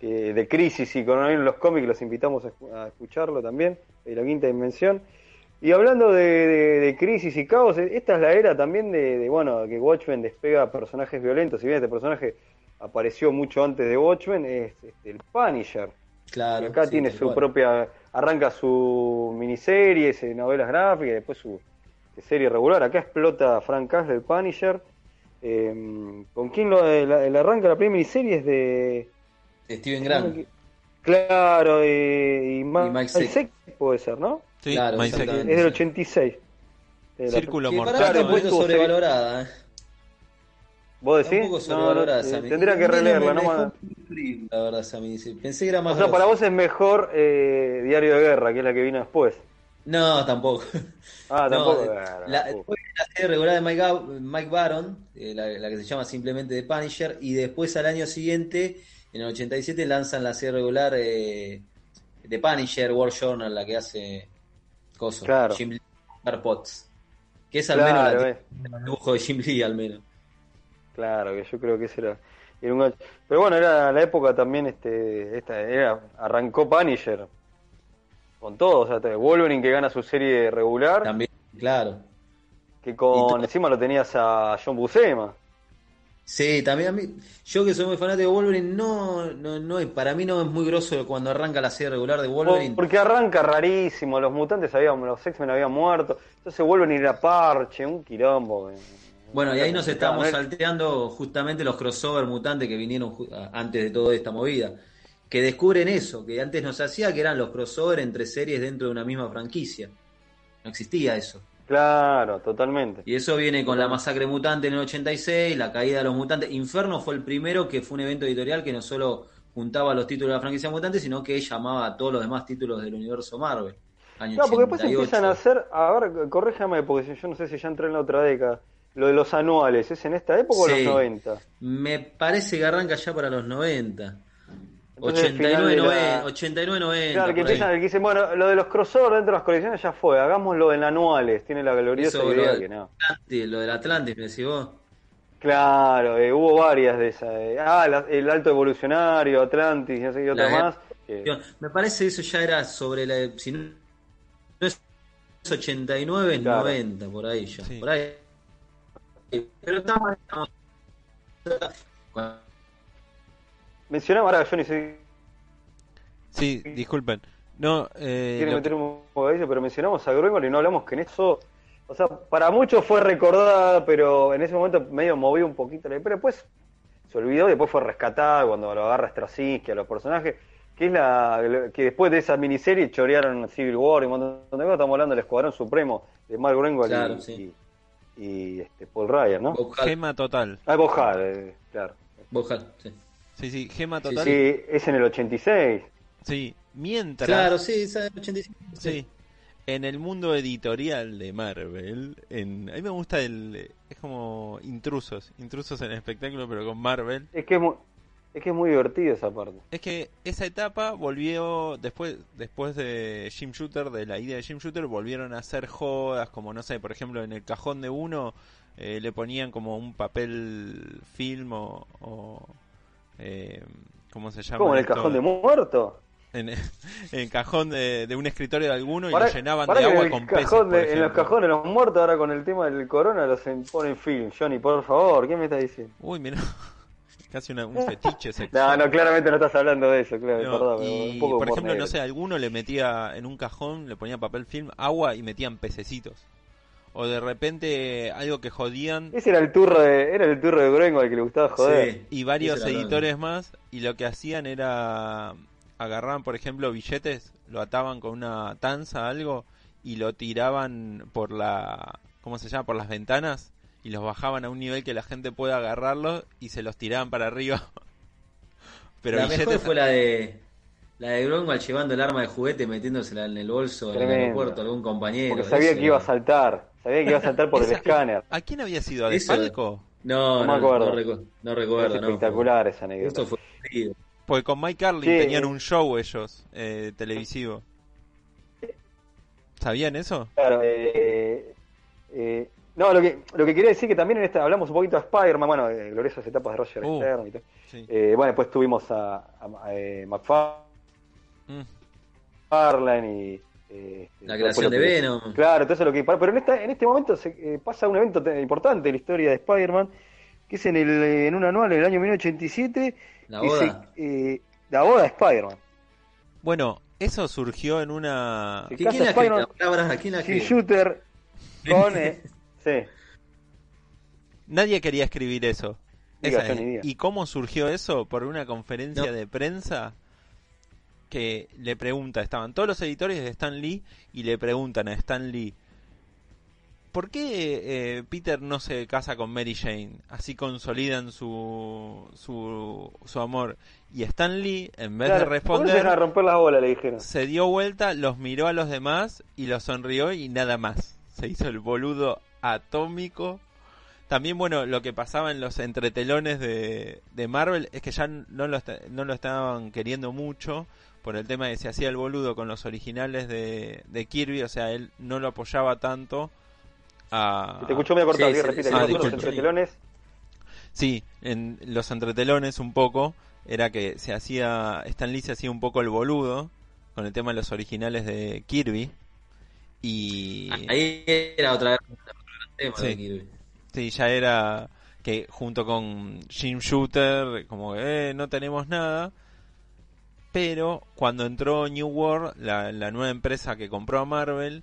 que de crisis y coronavirus en los cómics, los invitamos a, escu- a escucharlo también, de la quinta dimensión. Y hablando de, de- de crisis y caos, eh, esta es la era también de, de, bueno, que Watchmen despega personajes violentos. Si bien este personaje apareció mucho antes de Watchmen, es este, el Punisher. Claro. Y acá sí, tiene su cual. propia, arranca su miniserie, eh, novelas gráficas, y después su serie regular. Acá explota Frank Castle, el Punisher. Eh, ¿Con quién lo el, el arranca la primera miniserie? Es de... Steven Grant. Claro, eh, y, Ma- Y Mike puede ser, ¿no? Sí, Claro. Es del 86. De Círculo mortal. Claro, sobrevalorada. ¿eh? ¿Vos un decís? No, no, eh, tendría que no releerla, ¿no? dejó La verdad, miniserie. Pensé que era más O sea, para vos es mejor eh, Diario de Guerra, que es la que vino después. No, tampoco. Ah, No, tampoco. eh, Bueno, la, tampoco. después la serie regular de Mike, Mike Baron, eh, la, la que se llama simplemente The Punisher, y después al año siguiente, en el 87, lanzan la serie regular eh, The Punisher War Journal, la que hace Coso, Claro. Jim Lee Potts. Que es al Claro, menos la eh. el dibujo de Jim Lee, al menos. Claro, que yo creo que ese era, era un gancho. Pero bueno, era la época también, este, esta, era, arrancó Punisher con todo, o sea, Wolverine que gana su serie regular, También, claro. que con encima lo tenías a John Buscema. Sí, también a mí, yo que soy muy fanático de Wolverine, no, no, no, para mí no es muy grosso cuando arranca la serie regular de Wolverine. Porque arranca rarísimo, los mutantes habían, los X-Men habían muerto, entonces Wolverine era parche, un quilombo. eh. Bueno, y ahí nos estamos salteando justamente los crossover mutantes que vinieron antes de toda esta movida. Que descubren eso, que antes no se hacía, que eran los crossover entre series dentro de una misma franquicia. No existía eso. Claro, totalmente. Y eso viene con la masacre mutante en el 86, la caída de los mutantes. Inferno fue el primero que fue un evento editorial que no solo juntaba los títulos de la franquicia mutante, sino que llamaba a todos los demás títulos del universo Marvel. Año No, porque después 88. empiezan a hacer, a ver, corríjame, porque yo no sé si ya entré en la otra década, lo de los anuales, ¿es en esta época o en Sí. los 90? Me parece que arranca ya para los 90. Entonces, el 89, final de 90, la- 89, 90. Claro, que empiezan, que dicen, bueno, lo de los crossover dentro de las colecciones ya fue, hagámoslo en anuales, tiene la gloriosa Eso, idea lo, que no. Atlantis, lo del Atlantis, me decís vos. Claro, eh, hubo varias de esas. eh. Ah, la- el alto evolucionario, Atlantis, y no sé qué otra La- más. que- Me parece eso ya era sobre la. Si no, no es 89, es Claro. 90, por ahí ya. Sí. Por ahí. Pero estamos. Mencionamos, ahora yo ni sé Sí, disculpen. No, eh, quiere lo meter un poco de eso, pero mencionamos a Gruenor y no hablamos que en eso, o sea, para muchos fue recordada, pero en ese momento medio movió un poquito, la- pero después se olvidó, después fue rescatada cuando lo agarra Straczynski a los personajes, que es la que después de esa miniserie chorearon Civil War y un montón de cosas, estamos hablando del Escuadrón Supremo de Mark Gruenwald Claro, y, sí. y, y, este, Paul Ryan, ¿no? Gema total. Ah, Bob Hall, eh, claro. Bob Hall, sí. Sí, sí, gema Sí, total. Sí, Sí, es en el 86. mientras. Claro, sí, esa del 85. Sí. En el mundo editorial de Marvel, en, a mí me gusta el. Es como intrusos. Intrusos en el espectáculo, pero con Marvel. Es que es muy, es que es muy divertido esa parte. Es que esa etapa volvió. Después después de Jim Shooter, de la idea de Jim Shooter, volvieron a hacer jodas. Como no sé, por ejemplo, en el cajón de uno eh, le ponían como un papel film o. o, eh, ¿Cómo se llama? ¿Cómo en el cajón de muerto? En, en el cajón de, de un escritorio de alguno y lo llenaban de agua con peces. por en los cajones los muertos ahora con el tema del corona los en- ponen film. Johnny, por favor, ¿qué me estás diciendo? Uy, mira. Casi una- un fetiche No, sexual. no, claramente no estás hablando de eso, claro, No, perdón, y un poco por ejemplo, no sé, alguno le metía en un cajón, le ponía papel film, agua y metían pececitos. O de repente algo que jodían Ese era el turro de, era el turro de Gruengo al que le gustaba joder. Sí. y varios editores más y lo que hacían era agarraban, por ejemplo, billetes, lo ataban con una tanza algo y lo tiraban por la ¿cómo se llama? por las ventanas y los bajaban a un nivel que la gente pueda agarrarlos y se los tiraban para arriba. Pero la mejor fue la de la de Grunwald llevando el arma de juguete metiéndosela en el bolso en el Tremendo. aeropuerto a algún compañero. Porque sabía Eso que iba a saltar, sabía que iba a saltar por el escáner. ¿A quién había sido? ¿A De Eso- Falco? No, No no, me no, acuerdo. recu- no Es recuerdo. no. espectacular esa anécdota. Esto fue. Porque con Mike Carlin Sí. tenían un show ellos, eh, televisivo. ¿Sabían eso? Claro, eh, eh, no, lo que, lo que quería decir que también en esta hablamos un poquito de Spider-Man, bueno, de gloriosas etapas de Roger Uh. Stern y todo. Sí. Eh, bueno, después tuvimos a, a- a, eh, McFarlane Mm. y Eh, este, La creación de Venom. Claro, entonces lo que pero en esta, en este momento se, eh, pasa un evento te- importante en la historia de Spider-Man, que es en el en un anual en el año 1987, La boda. se- eh, la boda de Spider-Man. Bueno, eso surgió en una... Sí. ¿Qué- Casa ¿Quién la palabras, ¿quién la shooter con eh, sí, Nadie quería escribir eso. Diga, Esa es. Johnny, diga. ¿Y cómo surgió eso? Por una conferencia No. de prensa que le pregunta, estaban todos los editores de Stan Lee y le preguntan a Stan Lee, ¿por qué eh, Peter no se casa con Mary Jane? Así consolidan su, su, su amor. Y Stan Lee, en vez Claro, de ¿por qué no se dejan responder, romper las bolas? Le dijeron. se dio vuelta, los miró a los demás y los sonrió y nada más. Se hizo el boludo atómico. También, bueno, lo que pasaba en los entretelones de, de Marvel es que ya no lo, no lo estaban queriendo mucho por el tema de que se hacía el boludo con los originales de, de Kirby, o sea, él no lo apoyaba tanto a... Te escuchó medio cortado, Sí, sí, sí, repite, sí, ah, los entretelones, Sí, en los entretelones un poco era que se hacía Stan Lee se hacía un poco el boludo con el tema de los originales de Kirby y Ahí era otra tema Sí. de Kirby. sí ya era que junto con Jim Shooter como que eh, no tenemos nada pero cuando entró New World la, la nueva empresa que compró a Marvel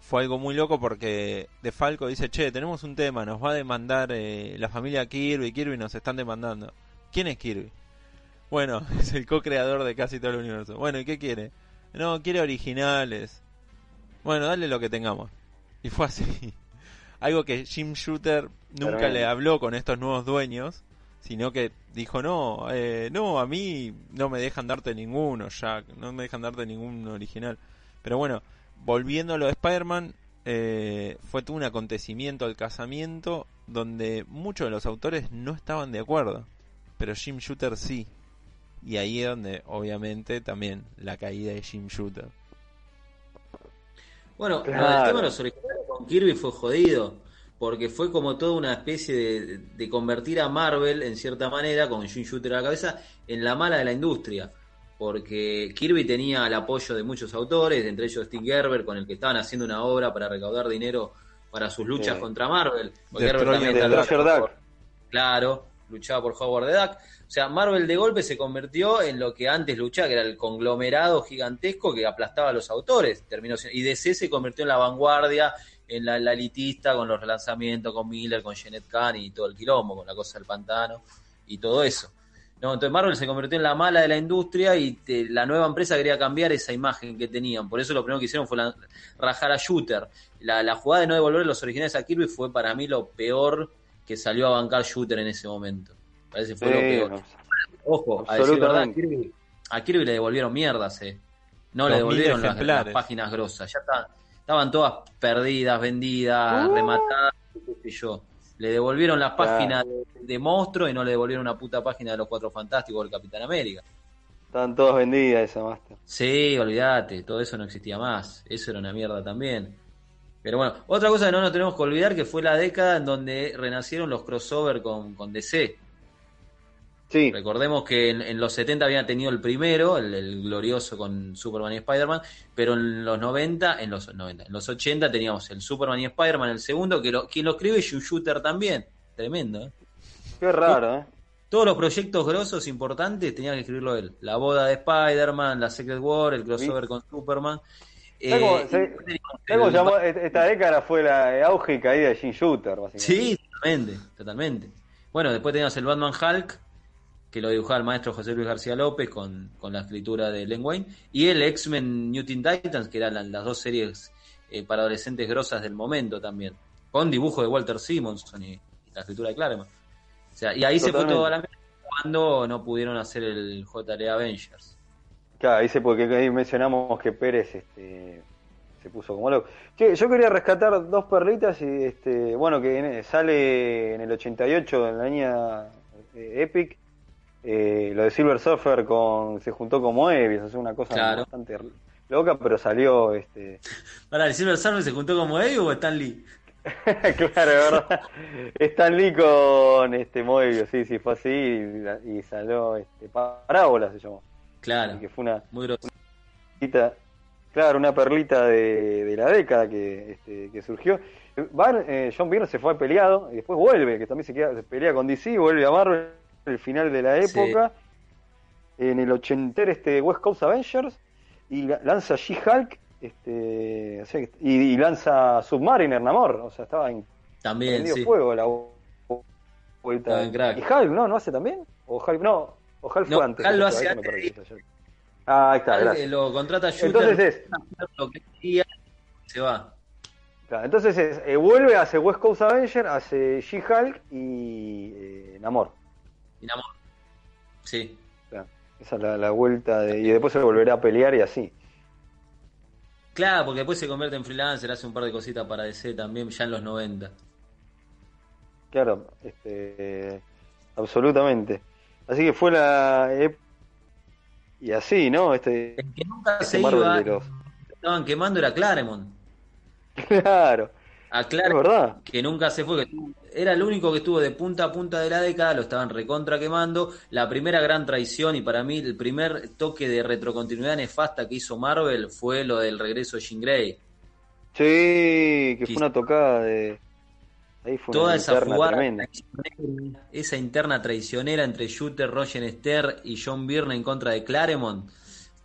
fue algo muy loco porque De Falco dice, che, tenemos un tema, nos va a demandar eh, la familia Kirby, Kirby nos están demandando. ¿Quién es Kirby? Bueno, es el co-creador de casi todo el universo. Bueno, ¿y qué quiere? No, quiere originales. Bueno, dale lo que tengamos. Y fue así. Algo que Jim Shooter nunca le habló con estos nuevos dueños, sino que dijo, no, eh, no, a mí no me dejan darte ninguno, Jack, no me dejan darte ningún original. Pero bueno, volviendo a lo de Spider-Man, eh, fue todo un acontecimiento el casamiento donde muchos de los autores no estaban de acuerdo, pero Jim Shooter sí. Y ahí es donde, obviamente, también la caída de Jim Shooter. Bueno, Claro. tema de los originales con Kirby fue jodido, porque fue como toda una especie de, de convertir a Marvel, en cierta manera, con Jim Shooter a la cabeza, en la mala de la industria. Porque Kirby tenía el apoyo de muchos autores, entre ellos Steve Gerber, con el que estaban haciendo una obra para recaudar dinero para sus luchas Sí. contra Marvel. Porque Destroyer Gerber también Destroyer Duck. Claro, luchaba por Howard the Duck. O sea, Marvel de golpe se convirtió en lo que antes luchaba, que era el conglomerado gigantesco que aplastaba a los autores. Terminó y DC se convirtió en la vanguardia, en la, elitista, con los relanzamientos, con Miller, con Jeanette Kahn y todo el quilombo, con la cosa del pantano y todo eso. No, entonces Marvel se convirtió en la mala de la industria y la nueva empresa quería cambiar esa imagen que tenían. Por eso lo primero que hicieron fue la- rajar a Shooter. La, la jugada de no devolver los originales a Kirby fue para mí lo peor que salió a bancar Shooter en ese momento. Parece que fue lo peor. no, Ojo, a decir verdad, a Absolutamente. Kirby, a Kirby le devolvieron mierdas, eh. No le 2000 devolvieron las, páginas grosas. Ya estaban, estaban todas perdidas, vendidas, Uh. rematadas, qué sé yo. Le devolvieron las Claro. páginas de, de Monstruo y no le devolvieron una puta página de los Cuatro Fantásticos o del Capitán América. Estaban todas vendidas esa Master. Sí, olvídate, todo eso no existía más. Eso era una mierda también. Pero bueno, otra cosa que no nos tenemos que olvidar que fue la década en donde renacieron los crossover con, con DC. Sí, Recordemos que en, en los 70 habían tenido el primero, el, el glorioso con Superman y Spider-Man, pero en los 90, en los 90, en los 80 teníamos el Superman y Spider-Man, el segundo, que lo, quien lo escribe es Shooter también. Tremendo, ¿eh? qué raro, ¿eh? Todos los proyectos grosos importantes tenía que escribirlo él. La boda de Spider-Man, la Secret War, el crossover con Superman. ¿Sabes cómo- Eh. Esta década fue la auge y caída de Jim Shooter, básicamente. Sí, totalmente, totalmente. Bueno, después teníamos el Batman Hulk, que lo dibujaba el maestro José Luis García López con, con la escritura de Len Wayne, y el X-Men New Teen Titans, que eran la- las dos series eh, para adolescentes grosas del momento también, con dibujo de Walter Simonson y, y la escritura de Claremont. O sea, y ahí se fue Totalmente. todo a la cuando no pudieron hacer el JLA Avengers. Claro, dice porque ahí mencionamos que Pérez este, se puso como loco. Che, yo quería rescatar dos perlitas y este, bueno, que sale en el 88 en la línea eh, Epic. eh, lo de Silver Surfer con se juntó con Moebius, es una cosa Claro. bastante loca, pero salió este Para el Silver Surfer se juntó como Eddie o Stan Lee. claro, verdad. Stan Lee con este Moebius, sí, sí, fue así y, y salió este Parábola se llamó. Claro, Que fue una muy grosso. cita Claro, una perlita de, de la década que, este, que surgió. Van, eh, John Byrne se fue al peleado y después vuelve, que también se, queda, se pelea con DC, vuelve a Marvel el final de la época. En el ochentero este West Coast Avengers y la- lanza She-Hulk este, o sea, que- y, y lanza Submariner Namor. O sea, estaba en También, sí. fuego la vu- vuelta. ¿Y Hulk no? ¿No hace también? ¿O Hulk no? ¿O No, fue antes? Hulk lo hace antes. Ah, ahí está, gracias. Lo contrata Shooter, Entonces es, lo que quería, se va. claro, entonces es, eh, vuelve, hace West Coast Avenger, hace She-Hulk y eh, Namor. Y Namor. Sí. Claro, esa es la, la vuelta de, y después se volverá a pelear y así. Claro, porque después se convierte en freelancer, hace un par de cositas para DC también, ya en los 90. Claro, este, absolutamente. Así que fue la y así, ¿no? Este, El que nunca este se iba, los estaban quemando era Claremont. claro, A Claremont, verdad. que nunca se fue, que era el único que estuvo de punta a punta de la década, lo estaban recontra quemando. La primera gran traición y para mí el primer toque de retrocontinuidad nefasta que hizo Marvel fue lo del regreso de Jean Grey. Sí, que fue una tocada de ahí fue Toda esa tremenda. traicionera, esa interna traicionera entre Shooter, Roger Esther y John Byrne en contra de Claremont.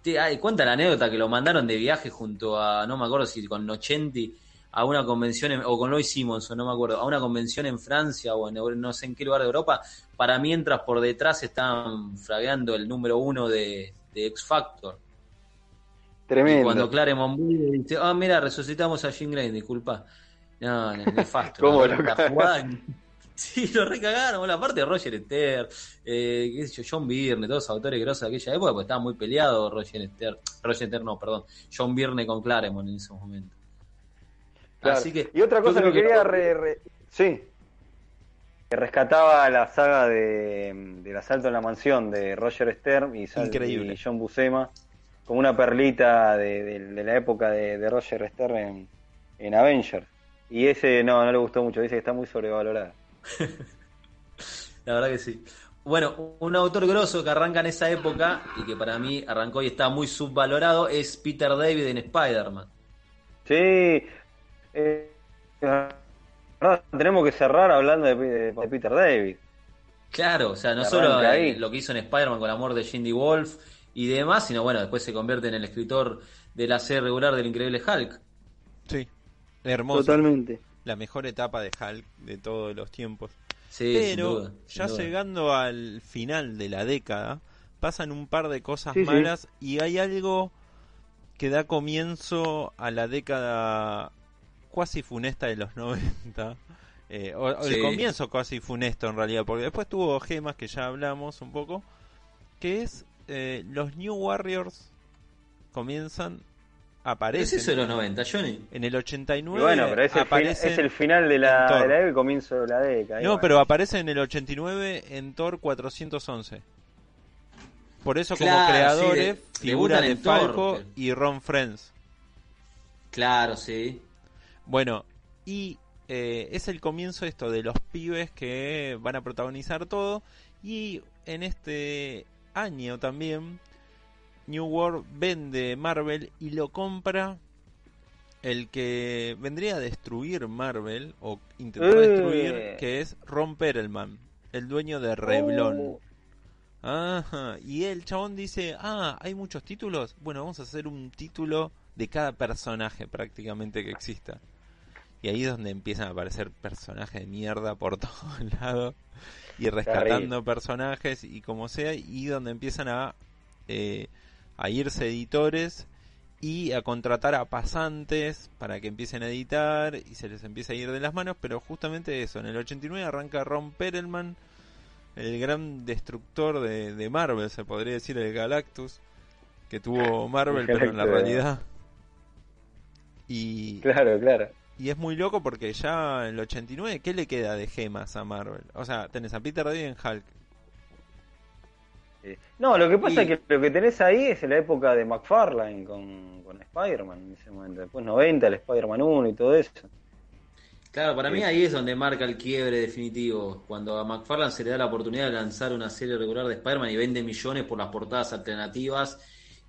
Te- ay, cuenta la anécdota que lo mandaron de viaje junto a, no me acuerdo si con Nocenti, a una convención, en- o con Lois Simonson, no me acuerdo, a una convención en Francia o en no sé en qué lugar de Europa, para mientras por detrás estaban fragueando el número uno de, de X Factor. Y Tremendo. cuando Claremont dice, ah, mira, resucitamos a Jean Grey, disculpa. No, no, nefasto. ¿Cómo lo Sí, lo recagaron. Bueno, aparte de Roger Esther, eh, qué sé yo, John Byrne, todos los autores grosos de aquella época, pues estaba muy peleado Roger Esther. Roger Esther no, perdón. John Byrne con Claremont en ese momento. Claro. Así que, y otra cosa que quería re- re- sí que rescataba la saga de del asalto en la mansión de Roger Stern y, Sal- Increíble. y John Buscema como una perlita de, de- de la época de, de Roger Stern en, en Avengers y ese no no le gustó mucho dice que está muy sobrevalorado La verdad que sí. Bueno, un autor grosso que arranca en esa época y que para mí arrancó y está muy subvalorado es Peter David en Spider-Man. sí eh, tenemos que cerrar hablando de, de- de Peter David Claro, o sea, no solo ahí. eh, lo que hizo en Spider-Man con la amor de Cindy Wolf y demás, sino bueno, después se convierte en el escritor de la serie regular del Increíble Hulk. Sí, hermoso. totalmente La mejor etapa de Hulk de todos los tiempos. Sí, sin Pero duda, sin ya duda. llegando al final de la década, pasan un par de cosas Sí, sí. malas y hay algo que da comienzo a la década cuasi funesta de los 90. eh, o, o Sí. el comienzo casi funesto en realidad, porque después tuvo gemas que ya hablamos un poco, que es eh, los New Warriors comienzan, ¿Qué es eso de los 90, Johnny? en el 89. Y bueno pero es el, fin- es el final de la, de la década y comienzo de la década No, bueno. pero aparece en el 89 en Thor 411. Por eso como creadores sí, de- figura debutan de Thor, Falco y Ron Friends. Claro, sí. Bueno, y eh, es el comienzo esto de los pibes que van a protagonizar todo. Y en este año también, New World vende Marvel y lo compra el que vendría a destruir Marvel o intentar Eh. destruir, que es Ron Perelman, el dueño de Revlon. Oh. Ajá, y el chabón dice, ah, hay muchos títulos, bueno, vamos a hacer un título de cada personaje prácticamente que exista. Y ahí es donde empiezan a aparecer personajes de mierda por todos lados y rescatando personajes y como sea, y donde empiezan a, eh, a irse editores y a contratar a pasantes para que empiecen a editar y se les empieza a ir de las manos, pero justamente eso, en el 89 arranca Ron Perelman, el gran destructor de, de Marvel, se podría decir el Galactus, que tuvo Marvel, El pero en la realidad. Y, claro claro y es muy loco porque ya en el 89, ¿qué le queda de gemas a Marvel? O sea, tenés a Peter David en Hulk. Eh, No, lo que pasa Y- es que lo que tenés ahí es la época de McFarlane con, con Spider-Man en ese momento. Después 90, el Spider-Man 1 y todo eso. Claro, para mí Sí. ahí es donde marca el quiebre definitivo. Cuando a McFarlane se le da la oportunidad de lanzar una serie regular de Spider-Man y vende millones por las portadas alternativas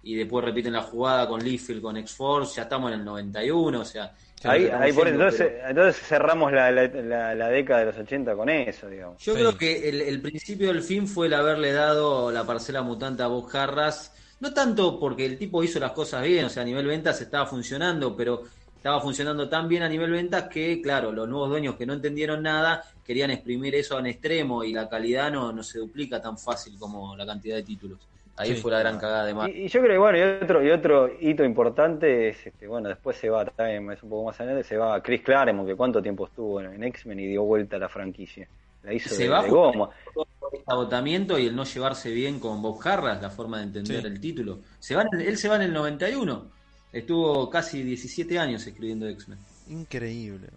y después repiten la jugada con Liefeld, con X-Force, ya estamos en el 91, o sea... Ahí, ahí por entonces, pero- entonces cerramos la, la, la- la década de los 80 con eso, digamos. Yo Sí. creo que el, el principio del fin fue el haberle dado la parcela mutante a Bob Harras, no tanto porque el tipo hizo las cosas bien, o sea, a nivel ventas estaba funcionando, pero estaba funcionando tan bien a nivel ventas que, claro, los nuevos dueños que no entendieron nada querían exprimir eso en extremo y la calidad no, no se duplica tan fácil como la cantidad de títulos. Ahí Sí. fue la gran cagada de Marvel. Y, y yo creo que bueno, y otro, y otro hito importante es, este, bueno, después se va, también es un poco más adelante, se va Chris Claremont, que cuánto tiempo estuvo en, en X-Men y dio vuelta a la franquicia. La hizo Se de, va de goma. por el agotamiento y el no llevarse bien con Bob Harras, la forma de entender Sí. el título. Se va en- él se va en el 91. Estuvo casi 17 años escribiendo X-Men. Increíble.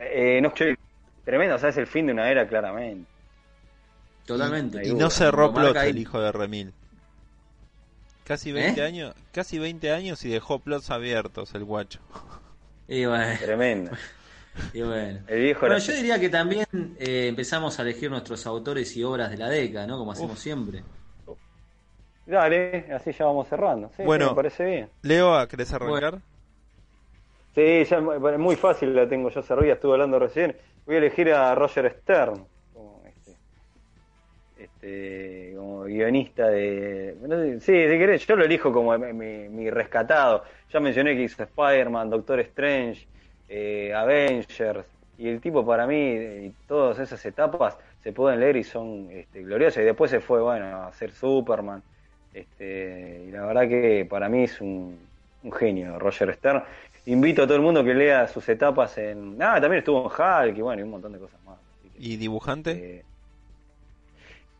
Eh, no, che, tremendo, o sea, es el fin de una era claramente. Totalmente. Y Y no cerró Plot el hijo de Remil. Casi 20 ¿Eh? años, casi 20 años y dejó plots abiertos el guacho. Y bueno, Tremendo. y bueno. El viejo Bueno, yo diría que también eh, empezamos a elegir nuestros autores y obras de la década, ¿no? Como hacemos Uf. siempre. Dale, así ya vamos cerrando. Sí, Bueno. sí, me parece bien. Leo, ¿querés arrancar? Sí, ya es muy fácil la tengo yo servida, estuve hablando recién. Voy a elegir a Roger Stern este como guionista de. no sé, sí, si querés, yo lo elijo como mi, mi rescatado. Ya mencioné que hizo Spider-Man, Doctor Strange, eh, Avengers. Y el tipo para mí, y todas esas etapas se pueden leer y son este, gloriosas. Y después se fue, bueno, a hacer Superman. Este, y la verdad que para mí es un, un genio, Roger Stern. Invito a todo el mundo que lea sus etapas en. Ah, también estuvo en Hulk y bueno, y un montón de cosas más. Que, ¿Y dibujante? eh,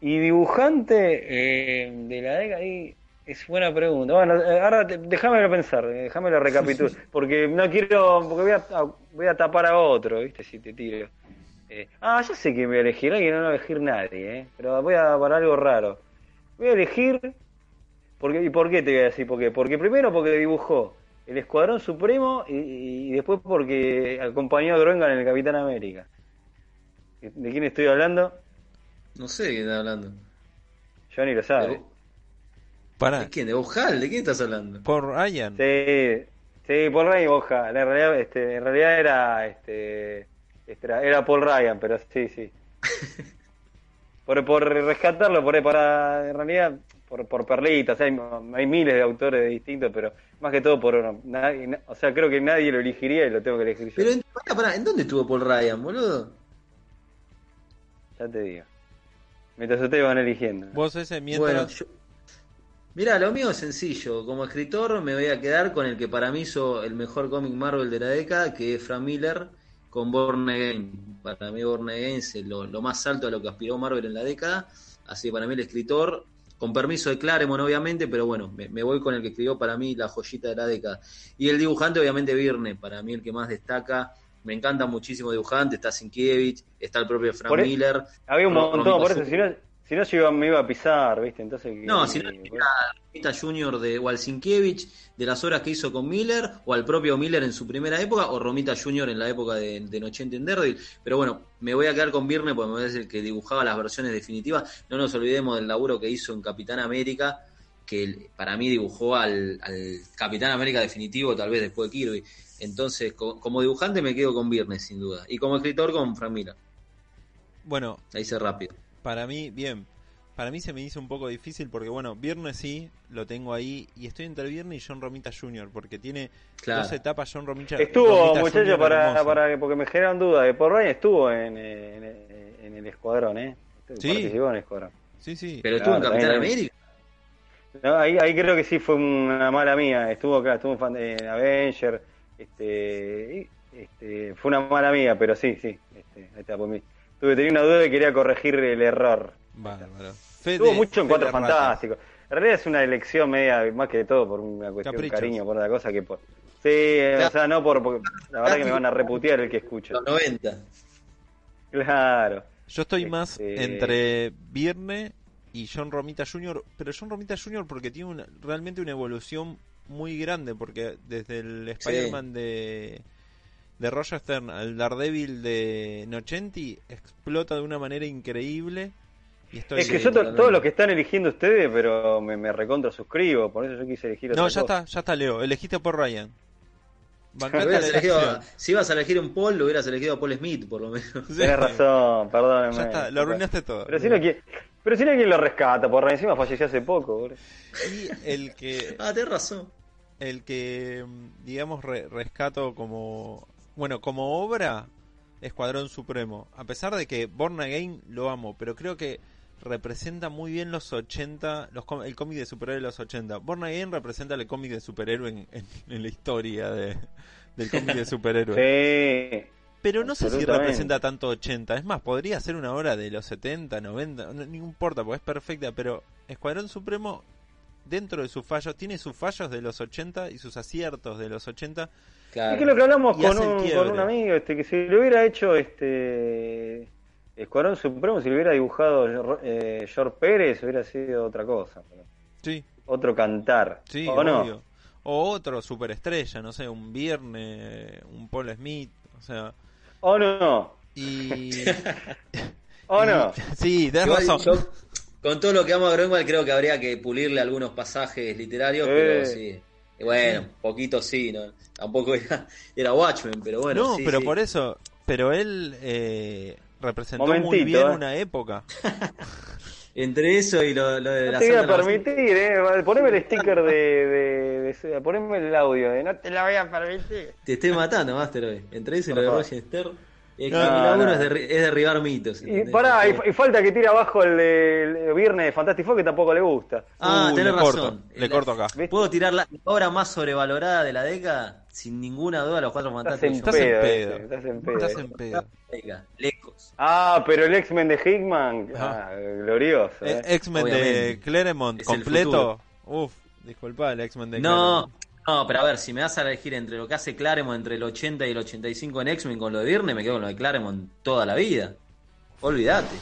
y dibujante eh, de la década ahí es buena pregunta. Bueno, eh, ahora te- déjamelo pensar, eh, déjamelo recapitular, porque no quiero, porque voy a, a- voy a tapar a otro, ¿viste? Si te tiro. Eh, ah, ya sé que voy a elegir, alguien no va a elegir nadie, ¿eh? Pero voy a para algo raro. Voy a elegir, porque, ¿y por qué te voy a decir por qué? Porque primero porque dibujó el Escuadrón Supremo y, y después porque acompañó a Groengan en el Capitán América. ¿De quién estoy hablando? No sé de qué estás hablando. Yo ni lo sabe. ¿De, Para. ¿De quién? ¿De Bob Hall? ¿De quién estás hablando? Por Ryan. Sí, sí, Paul Ryan y Boja. En realidad, este, en realidad era, este, este, era, era Paul Ryan, pero sí, sí. Por, por rescatarlo, por para, en realidad, por, por perlitas. Hay, hay miles de autores distintos, pero más que todo por, nadie, o sea, creo que nadie lo elegiría y lo tengo que elegir yo. Pero, en, pará, pará, ¿en dónde estuvo Paul Ryan, boludo? Ya te digo. Mientras ustedes van eligiendo. Vos ese mientras... Bueno, yo... Mira, lo mío es sencillo. Como escritor me voy a quedar con el que para mí hizo el mejor cómic Marvel de la década, que es Frank Miller con Born Again. Para mí Born Again es lo, lo más alto a lo que aspiró Marvel en la década. Así que para mí el escritor, con permiso de Claremont obviamente, pero bueno, me, me voy con el que escribió para mí la joyita de la década. Y el dibujante obviamente Virne, para mí el que más destaca. Me encanta muchísimo dibujante, está Sinkiewicz, está el propio Frank e- Miller. Había un montón, por eso, si no, si no yo iba- me iba a pisar, ¿viste? Entonces, No, si no, era Romita Jr. de Walsinkiewicz, de las obras que hizo con Miller, o al propio Miller en su primera época, o Romita Jr. en la época de, de Nochente en Daredevil. Pero bueno, me voy a quedar con Virne porque me parece el que dibujaba las versiones definitivas. No nos olvidemos del laburo que hizo en Capitán América, que para mí dibujó al, al Capitán América definitivo, tal vez después de Kirby. Entonces, co- como dibujante me quedo con Virne, sin duda. Y como escritor con Frank Miller. Bueno, Ahí hice rápido. para mí, bien. Para mí se me hizo un poco difícil porque, bueno, Viernes sí, lo tengo ahí. Y estoy entre Viernes y John Romita Jr. Porque tiene Claro. dos etapas John Romita Estuvo, muchachos, para, para, porque me generan dudas. que Paul Ryan estuvo en, en, en el escuadrón, ¿eh? Sí. Participó en el escuadrón. Sí, sí. Pero estuvo en Claro, Capitán América. No, ahí, ahí creo que sí fue una mala mía. Estuvo acá, estuvo en Avenger. Este, este, fue una mala mía, pero sí, sí. Este, ahí está, por mí. Tuve, tenía una duda y quería corregir el error. Bárbaro. Estuvo mucho en Cuatro. Fantásticos. En realidad es una elección media, más que todo, por una cuestión de cariño, por otra cosa que por. Sí, o sea, no por. porque la verdad que me van a reputear el que escucha. Los 90. Claro. Yo estoy más Este- entre Virne y John Romita Jr., pero John Romita Jr. porque tiene una- realmente una evolución muy grande, porque desde el Spider-Man de, de Roger Stern al Daredevil de Nocenti explota de una manera increíble Y estoy... Es que yo to- los que están eligiendo ustedes, pero me, me recontra suscribo, por eso yo quise elegir otra No, ya cosa. está, ya está Leo. Elegiste por Ryan. Elegido si ibas a elegir un Paul, lo hubieras elegido a Paul Smith, por lo menos. Sí. Tenés razón, perdóneme. Ya está, lo arruinaste todo. Pero si no, ¿quién, pero si no, ¿quién lo rescata? Por encima falleció hace poco, boludo. Y el que, Ah, tenés razón. el que mm, digamos, re- rescato como, bueno, como obra, Escuadrón Supremo. A pesar de que Born Again lo amo, pero creo que representa muy bien los 80, los, com- el cómic de superhéroe de los 80. Born Again representa el cómic de superhéroe en, en- en la historia de, del cómic de superhéroe. Sí. Pero no sé si representa tanto 80. Es más, podría ser una obra de los 70, 90, no, no importa, porque es perfecta. Pero Escuadrón Supremo, dentro de sus fallos, tiene sus fallos de los 80 y sus aciertos de los 80. Claro. Es que lo que hablamos con un, con un amigo, este, que si lo hubiera hecho este Escuadrón Supremo, si lo hubiera dibujado eh, George Pérez, hubiera sido otra cosa. Sí, Otro cantar. sí, ¿O no? O otro superestrella, no sé, un Viernes, un Paul Smith, o sea. ¿O no? Y. ¿O y- no? Sí, tenés Igual razón. yo, con todo lo que amo a Greenwald, creo que habría que pulirle algunos pasajes literarios, Eh. pero sí. Y bueno, poquito sí, ¿no? Tampoco era, era Watchmen, pero bueno. no, sí, pero sí. por eso. Pero él eh, representó muy bien eh. una época. Entre eso y lo, lo de No la te voy a permitir, eh. Poneme el sticker de, de, de- Poneme el audio de no te la voy a permitir. Te estoy matando, Master, hoy. Entre eso y lo de Stern. Es que No, laburo no. es, derri- es derribar mitos. Y pará, y, favor. y falta que tire abajo el, de- el viernes de Fantastic Four que tampoco le gusta. Ah, Uy, tenés le razón. corto, le La- corto acá. ¿Viste? ¿Puedo tirar la obra más sobrevalorada de la década? Sin ninguna duda, los cuatro Estás en Estás fantásticos. en pedo, eh, estás en pedo. Estás en pedo. Lejos. Ah, pero el X-Men de Hickman, ah, glorioso. Eh, eh. X-Men de. Claremont Es completo. Uf, disculpa, el X-Men de No, Claremont. no, pero a ver, si me vas a elegir entre lo que hace Claremont entre el 80 y el 85 en X-Men con lo de Virne, me quedo con lo de Claremont toda la vida. Olvídate.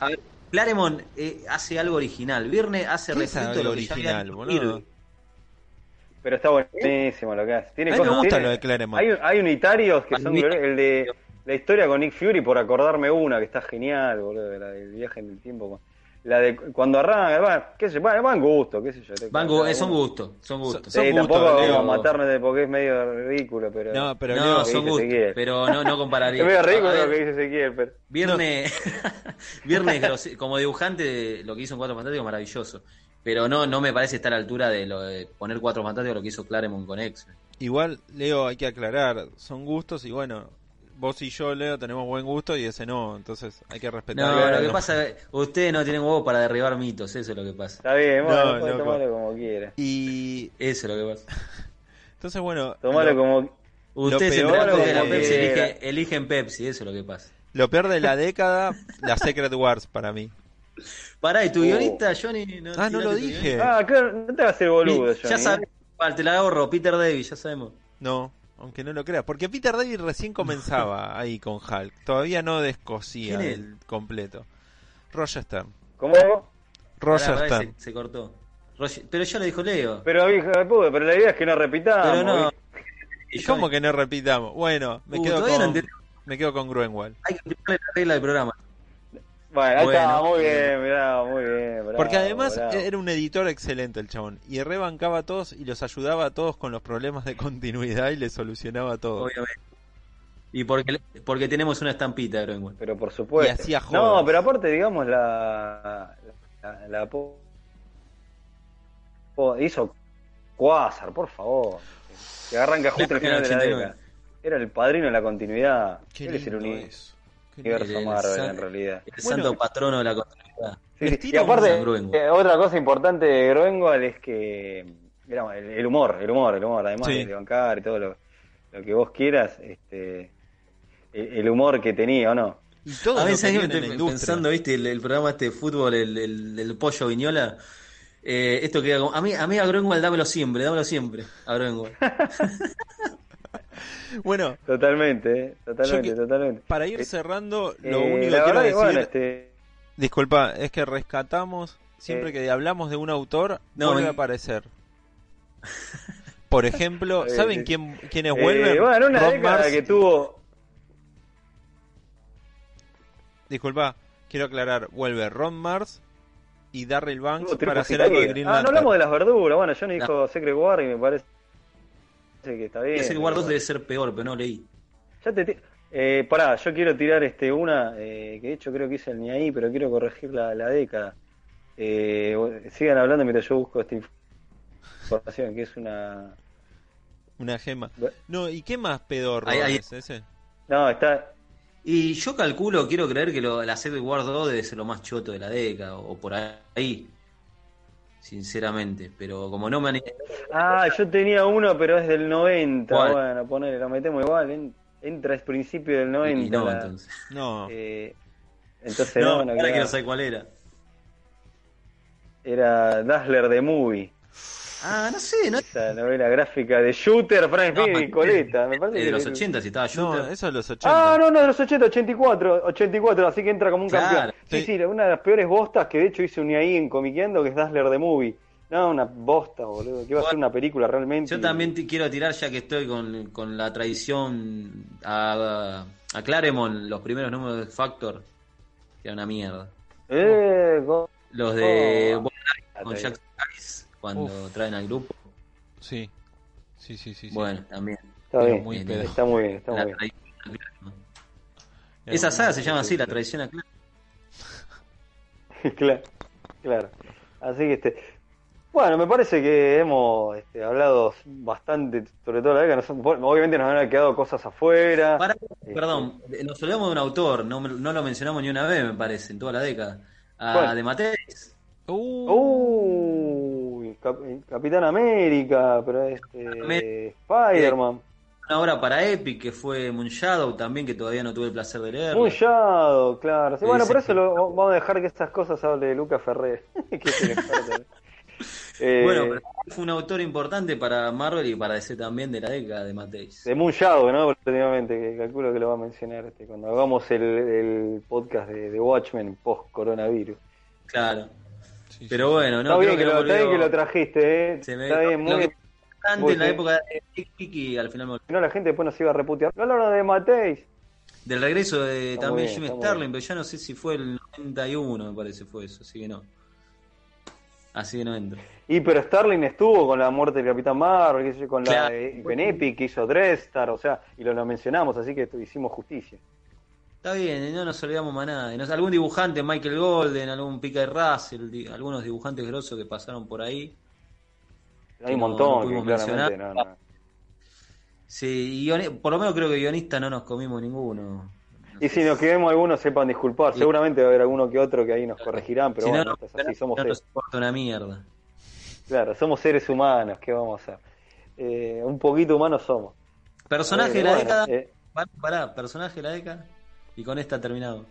A ver, Claremont eh, hace algo original. Virne hace ¿Qué es refrito de lo que ya original, había boludo? Pero está buenísimo lo que hace. Tiene A mí me cosas- gusta tiene- lo de Claremont. Hay, hay unitarios que son. El de la historia con Nick Fury, por acordarme una, que está genial, boludo, la del viaje en el tiempo. La de cuando arranca, va, qué sé yo, va, van gusto, qué sé yo. Van gu- son gustos, son gustos. Son Sí, gustos, tampoco vamos a matarnos de porque es medio ridículo, pero. No, pero no, son gustos, pero no, no compararía. es medio ridículo ver, lo que dice Ezequiel, pero. Viernes, Viernes como dibujante, lo que hizo en Cuatro Fantásticos, maravilloso. Pero no, no me parece estar a la altura de, lo de poner Cuatro Fantásticos lo que hizo Claremont con X. igual, Leo, hay que aclarar, son gustos y bueno, vos y yo, Leo, tenemos buen gusto y ese no, entonces hay que respetar. No, lo que no. pasa es que ustedes no tienen huevo para derribar mitos, eso es lo que pasa. Está bien, bueno, No, tomarlo como quiera. Y Eso es lo que pasa. entonces, bueno, Tomalo lo, como. Ustedes peor entre la de- Pepsi eligen Pepsi, eso es lo que pasa. lo peor de la década, la Secret Wars para mí. Pará, ¿y tu Oh. guionista, Johnny? No, Ah, no lo dije. guionista? Ah, claro, no te hagas el boludo, ya Johnny, sabes, ¿eh? te la ahorro, Peter Davis, ya sabemos. No, aunque no lo creas, porque Peter David recién comenzaba ahí con Hulk, todavía no descosía el completo. Roger Stern. ¿Cómo? Roger Pará, Stern. se, se cortó. Roger- pero ya lo dijo Leo. Pero, pero la idea es que no repitamos. Pero no. ¿Y cómo que no repitamos? Bueno, me Uh, quedo todavía no con entendí. me quedo con Gruenwald. Hay que explicarle la regla del programa. Bueno, ahí está, Bueno. muy bien, mirá, muy bien. bravo, Porque además bravo. era un editor excelente el chabón y rebancaba a todos y los ayudaba a todos con los problemas de continuidad y les solucionaba todo. Obviamente. Y porque, porque tenemos una estampita de Greenwald. Pero por supuesto. Y hacía no, pero aparte, digamos, la. La, la po- po- hizo Quasar, por favor. Que arranca justo al final de la 89. década. Era el padrino de la continuidad. Qué Él es el universo. El Marvel, san- en realidad. El Bueno. santo patrono de la continuidad. Sí, Y aparte, eh, otra cosa importante de Groenwald es que el, el humor, el humor, el humor, además Sí. de bancar y todo lo, lo que vos quieras, este el, el humor que tenía, ¿o no? Y todo A veces yo estoy pensando, viste, el, el programa este de fútbol, el, el, el pollo viñola. Eh, esto queda como. A mí, a mí a Greenwald dámelo siempre, dámelo siempre. A Greenwald. Bueno, Totalmente, eh, totalmente, Yo que- totalmente. para ir Eh, cerrando, eh, lo único que quiero decir, bueno, este, disculpa, es que rescatamos siempre Eh. que hablamos de un autor No, vuelve a aparecer. Por ejemplo, Eh, ¿saben eh, quién quiénes eh, vuelven? bueno, una Rob década Mars- que tuvo Disculpa, quiero aclarar, vuelve Ron Mars y Darryl Banks para hacer algo de. Green Ah, no Lantern. hablamos de las verduras. Bueno, Johnny dijo Secret War y me parece que está bien. Ese War 2 bueno. debe ser peor, pero no leí. Ya te eh, pará, yo quiero tirar este una eh, que de hecho creo que hice el ni ahí, pero quiero corregir la, la década. Eh, sigan hablando mientras yo busco esta información, que es una... Una gema. No, ¿y qué más ahí- es ese? No, está... Y yo calculo, quiero creer que lo, la Secret War 2 debe ser lo más choto de la década, o por ahí. Sinceramente, pero como no me han... Ah, yo tenía uno, pero es del 90. ¿Cuál? Bueno, ponele, lo metemos igual. en- entra es principio del 90. y no, la- entonces. No, eh, entonces, No, no, no, ahora claro. quiero saber cuál era. Era Dazzler the Movie. Ah, no sé, no Esa novela gráfica de Shooter, Frank No, y Coleta. Me parece de que los el- 80 si estaba no, Shooter. eso es los 80. Ah, no, no, de los 80, 84, 84, así que entra como un Claro, campeón. Sí, sí. sí, una de las peores bostas que de hecho hice un ahí en Comiqueando, que es Dazzler the Movie. No, una bosta, boludo, que iba a ser una película realmente. Yo y- también te quiero tirar, ya que estoy con, con la tradición, a, a Claremont, los primeros números de Factor, que era una mierda. Eh, go- Los de Oh. Bob Knight con Jack Harris, cuando Uf. traen al grupo. Sí, sí, sí, sí. sí. Bueno, también. está bien, muy Bien, pedo. está muy bien, está La muy bien. Esa saga se llama así, la tradición a Claremont. claro, claro. Así que este. Bueno, me parece que hemos este, hablado bastante, sobre todo la década. Nos- obviamente nos han quedado cosas afuera. Este, perdón, nos olvidamos de un autor, no, no lo mencionamos ni una vez, me parece, en toda la década. A ¿Cuál? de Mateis. Uh, Cap- Capitán América, pero este. América. Spider-Man. Una obra para Epic que fue Moonshadow también, que todavía no tuve el placer de leer. Shadow, claro. Sí, bueno, por eso lo- vamos a dejar que estas cosas hable Lucas Ferrer, que es el experto. Eh, Bueno, pero fue un autor importante para Marvel y para DC también de la década de Mateis. De Moon Shadow, ¿no? Prácticamente, que calculo que lo va a mencionar este, cuando hagamos el, el podcast de, de Watchmen post-coronavirus. Claro. Sí, Pero bueno, no está, bien creo que lo, está bien volvió- que lo trajiste, ¿eh? se me- está bien, lo muy que- Antes en la bien. época de Epic y al final me no, la gente después nos iba a reputear. No hablaron de Mateis. Del regreso de Está también bien, Jim Starlin, bien. pero ya no sé si fue el 91, me parece fue eso, así que no. Así que no entro. Y pero Starling estuvo con la muerte del Capitán Marvel, con la Claro. con Epic que hizo Dreadstar, o sea, y lo, lo mencionamos, así que hicimos justicia. Está bien, no nos olvidamos más nada. Algún dibujante, Michael Golden, algún Peter Russell, di- algunos dibujantes grosos que pasaron por ahí. Hay un no- montón no que pudimos claramente no, no. Sí, por lo menos creo que guionistas no nos comimos ninguno. No Y si nos quedemos algunos, sepan disculpar. Sí. Seguramente va a haber alguno que otro que ahí nos corregirán, pero si bueno, es así, somos no nos importa una mierda. claro, somos seres humanos, ¿qué vamos a hacer? Eh, un poquito humanos somos. Personaje Eh, de la bueno, década. eh, pará, personaje de la década. Y con esta terminado.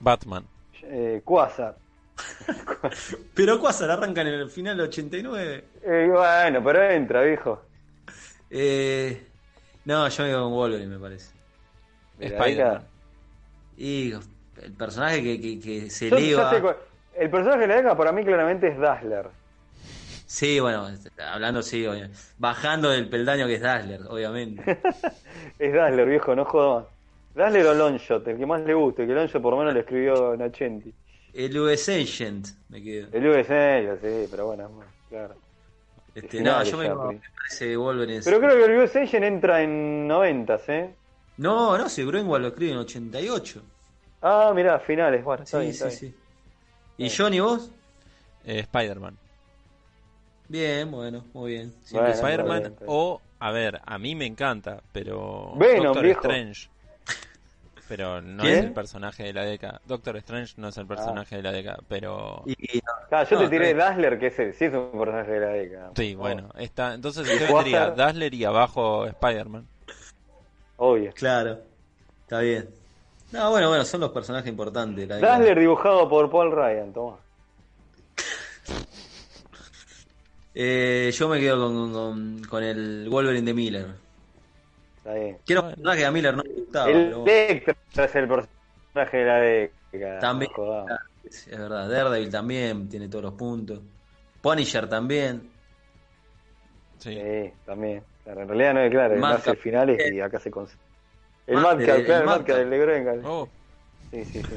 Batman. eh, Quasar. Pero Quasar arranca en el final del 89. Eh, bueno, pero entra, viejo. Eh, no, yo me digo con Wolverine, me parece. Spider-Man. Y el personaje que, que, que se Yo- sé el personaje de la década para mí claramente es Dazzler. Sí, bueno, hablando sí, bajando del peldaño que es Dazzler, obviamente. Es Dazzler, viejo, no jodas más. Dazzler o Longshot, el que más le guste, que Longshot por lo menos lo escribió en 80. El US Agent, me quedo. El US sí, pero bueno, claro. Este, no, yo me, me parece Wolverine. Pero creo que el US Agent entra en 90, ¿eh? No, no, si Greenwald lo escribe en 88. Ah, mirá, finales, bueno, está Sí, bien, está sí, bien. sí. ¿Y Johnny vos? Eh, Spider-Man. Bien, bueno, muy bien. Bueno, Spider-Man o, a ver, a mí me encanta, pero Venom, Doctor viejo. Strange. Pero no ¿Quién? es el personaje de la década. Doctor Strange no es el personaje de la década, pero... Y, y- Claro, yo No, te tiré está Dazzler, que es el, sí es un personaje de la década. Sí, Oh, bueno, está, entonces ¿Y yo tendría? Dazzler y abajo Spider-Man. Obvio. claro, está bien. No, bueno, bueno, son los personajes importantes. la. Dazzler dibujado por Paul Ryan, toma. Eh, yo me quedo con, con, con el Wolverine de Miller. Está bien. Quiero un personaje que a Miller no le gustaba, El pero bueno, Electro es el personaje de la década. También. jodamos. es verdad. Daredevil también tiene todos los puntos. Punisher también. Sí. Sí, también. Claro, en realidad no es claro, nace el finales y acá se consigue. El Ma- Madcap, el- el claro, el Madcap. Madcap, el de Grengal. Oh, Sí, sí, sí.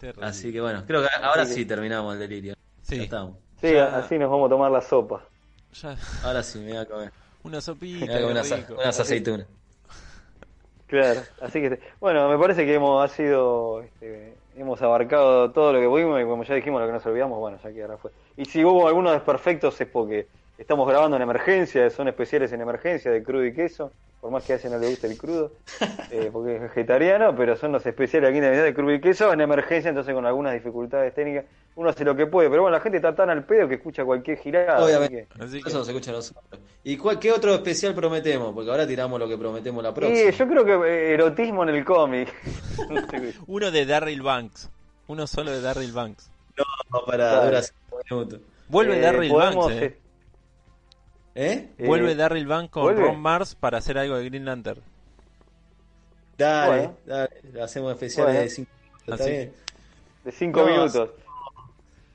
Terrible. Así que bueno, creo que ahora sí terminamos el delirio. Sí. Ya estamos. Sí, Ya. así nos vamos a tomar la sopa. Ya, Ahora sí me voy a comer. Una sopita, unas, rico. unas aceitunas. Claro, así que bueno, me parece que hemos ha sido este, hemos abarcado todo lo que pudimos y como ya dijimos lo que nos olvidamos, bueno, ya quedará fue. Y si hubo algunos desperfectos es porque estamos grabando en emergencia, son especiales en emergencia de crudo y queso, por más que a ese no le guste el crudo, eh, porque es vegetariano, pero son los especiales aquí en Navidad de crudo y queso en emergencia, entonces con algunas dificultades técnicas, uno hace lo que puede, pero bueno, la gente está tan al pedo que escucha cualquier girada. así Obviamente. que- Así que, Eso nos escucha nosotros. ¿Y cuál, qué otro especial prometemos? Porque ahora tiramos lo que prometemos la próxima. yo creo que eh, erotismo en el cómic. No uno de Darryl Banks. Uno solo de Darryl Banks. No, para Dale. durar cinco minutos. Vuelve Eh, Darryl podemos, Banks, eh. eh, ¿Eh? Vuelve Darryl Banks con ¿vuelve? Ron Mars para hacer algo de Green Lantern. Dale, Bueno. dale. Hacemos especiales Bueno. de cinco minutos. ¿Está bien? de cinco No, minutos.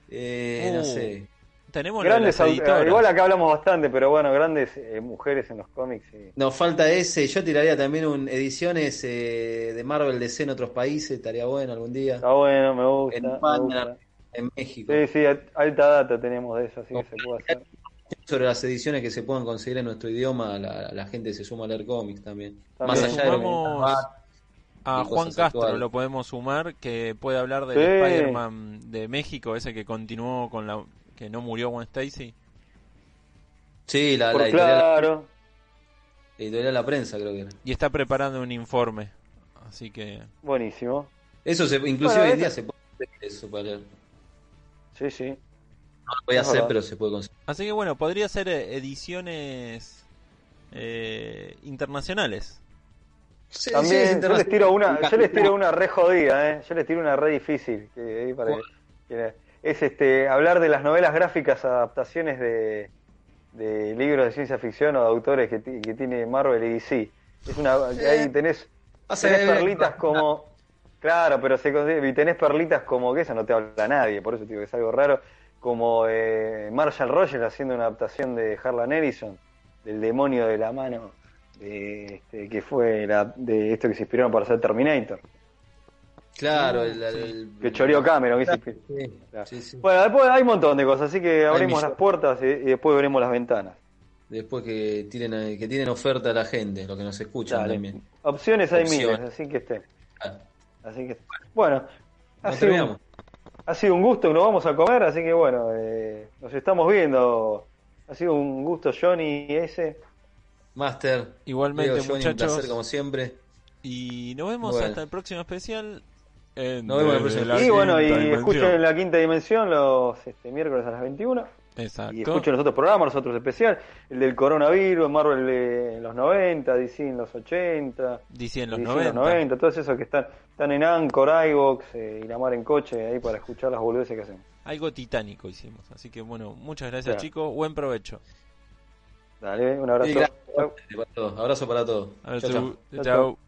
Eh, no Uh. sé. Tenemos lo de Grandes, editoras. igual acá hablamos bastante, pero bueno, grandes eh, mujeres en los cómics. y- Nos falta ese. Yo tiraría también un ediciones eh, de Marvel DC en otros países. Estaría bueno algún día. Está bueno, me gusta. En España, gusta. en México. Sí, sí, alta data tenemos de eso, así que se puede hacer. Sobre las ediciones que se puedan conseguir en nuestro idioma, la, la gente se suma a leer cómics también. También. Más allá de lo que Sumamos a Juan Castro actuales. lo podemos sumar que puede hablar del Sí. Spider-Man de México, ese que continuó con la que no murió Gwen Stacy. Sí, la, la editorial, claro. la editorial La Prensa creo que era. Y está preparando un informe. Así que Buenísimo. Eso se, inclusive Bueno, hoy en día se puede hacer eso para leer. Sí, sí. No lo voy a hacer, pero se puede conseguir. así que bueno, podría ser eh, ediciones eh, internacionales. Sí, También yo les tiro una, yo les tiro una re jodida, ¿eh? Yo les tiro una re difícil. Que, para es este hablar de las novelas gráficas, adaptaciones de, de libros de ciencia ficción o de autores que, ti- que tiene Marvel y DC. Es una, ahí tenés, Hace- tenés perlitas como... Claro, pero se y tenés perlitas como que eso no te habla nadie, por eso te digo que es algo raro, como eh, Marshall Rogers haciendo una adaptación de Harlan Ellison, del demonio de la mano, de, este, que fue la, de esto que se inspiraron para hacer Terminator, Claro, el, el- que choreó Cameron. que se inspiró. Sí, Claro. sí, sí. Bueno, después hay un montón de cosas, así que abrimos las puertas y, y después veremos las ventanas. Después que tienen, que tienen oferta a la gente, lo que nos escuchan Dale. también. Opciones hay Opciones. miles, así que estén. Ah, Así que, bueno, ha nos sido, un, ha sido un gusto, nos vamos a comer, así que bueno, eh, nos estamos viendo. Ha sido un gusto, Johnny, ese. Master, Igualmente, Leo, Johnny, un placer como siempre. Y nos vemos Bueno. hasta el próximo especial. en Nos vemos en el próximo la Y bueno, y Quinta Dimensión. escuchen la quinta dimensión los este, miércoles a las 21. Y Exacto. escuchen los otros programas, los otros especiales. El del coronavirus, Marvel de- en los 90, DC en los 80. DC en los DC 90. en los 90, todos esos que están, están en Anchor, iVox eh, y la mar en coche ahí para escuchar las boludeces que hacemos. Algo titánico hicimos. Así que bueno, muchas gracias Claro. chicos. Buen provecho. Dale, un abrazo. Abrazo para todos. A ver, Chau, chau. chau. chau.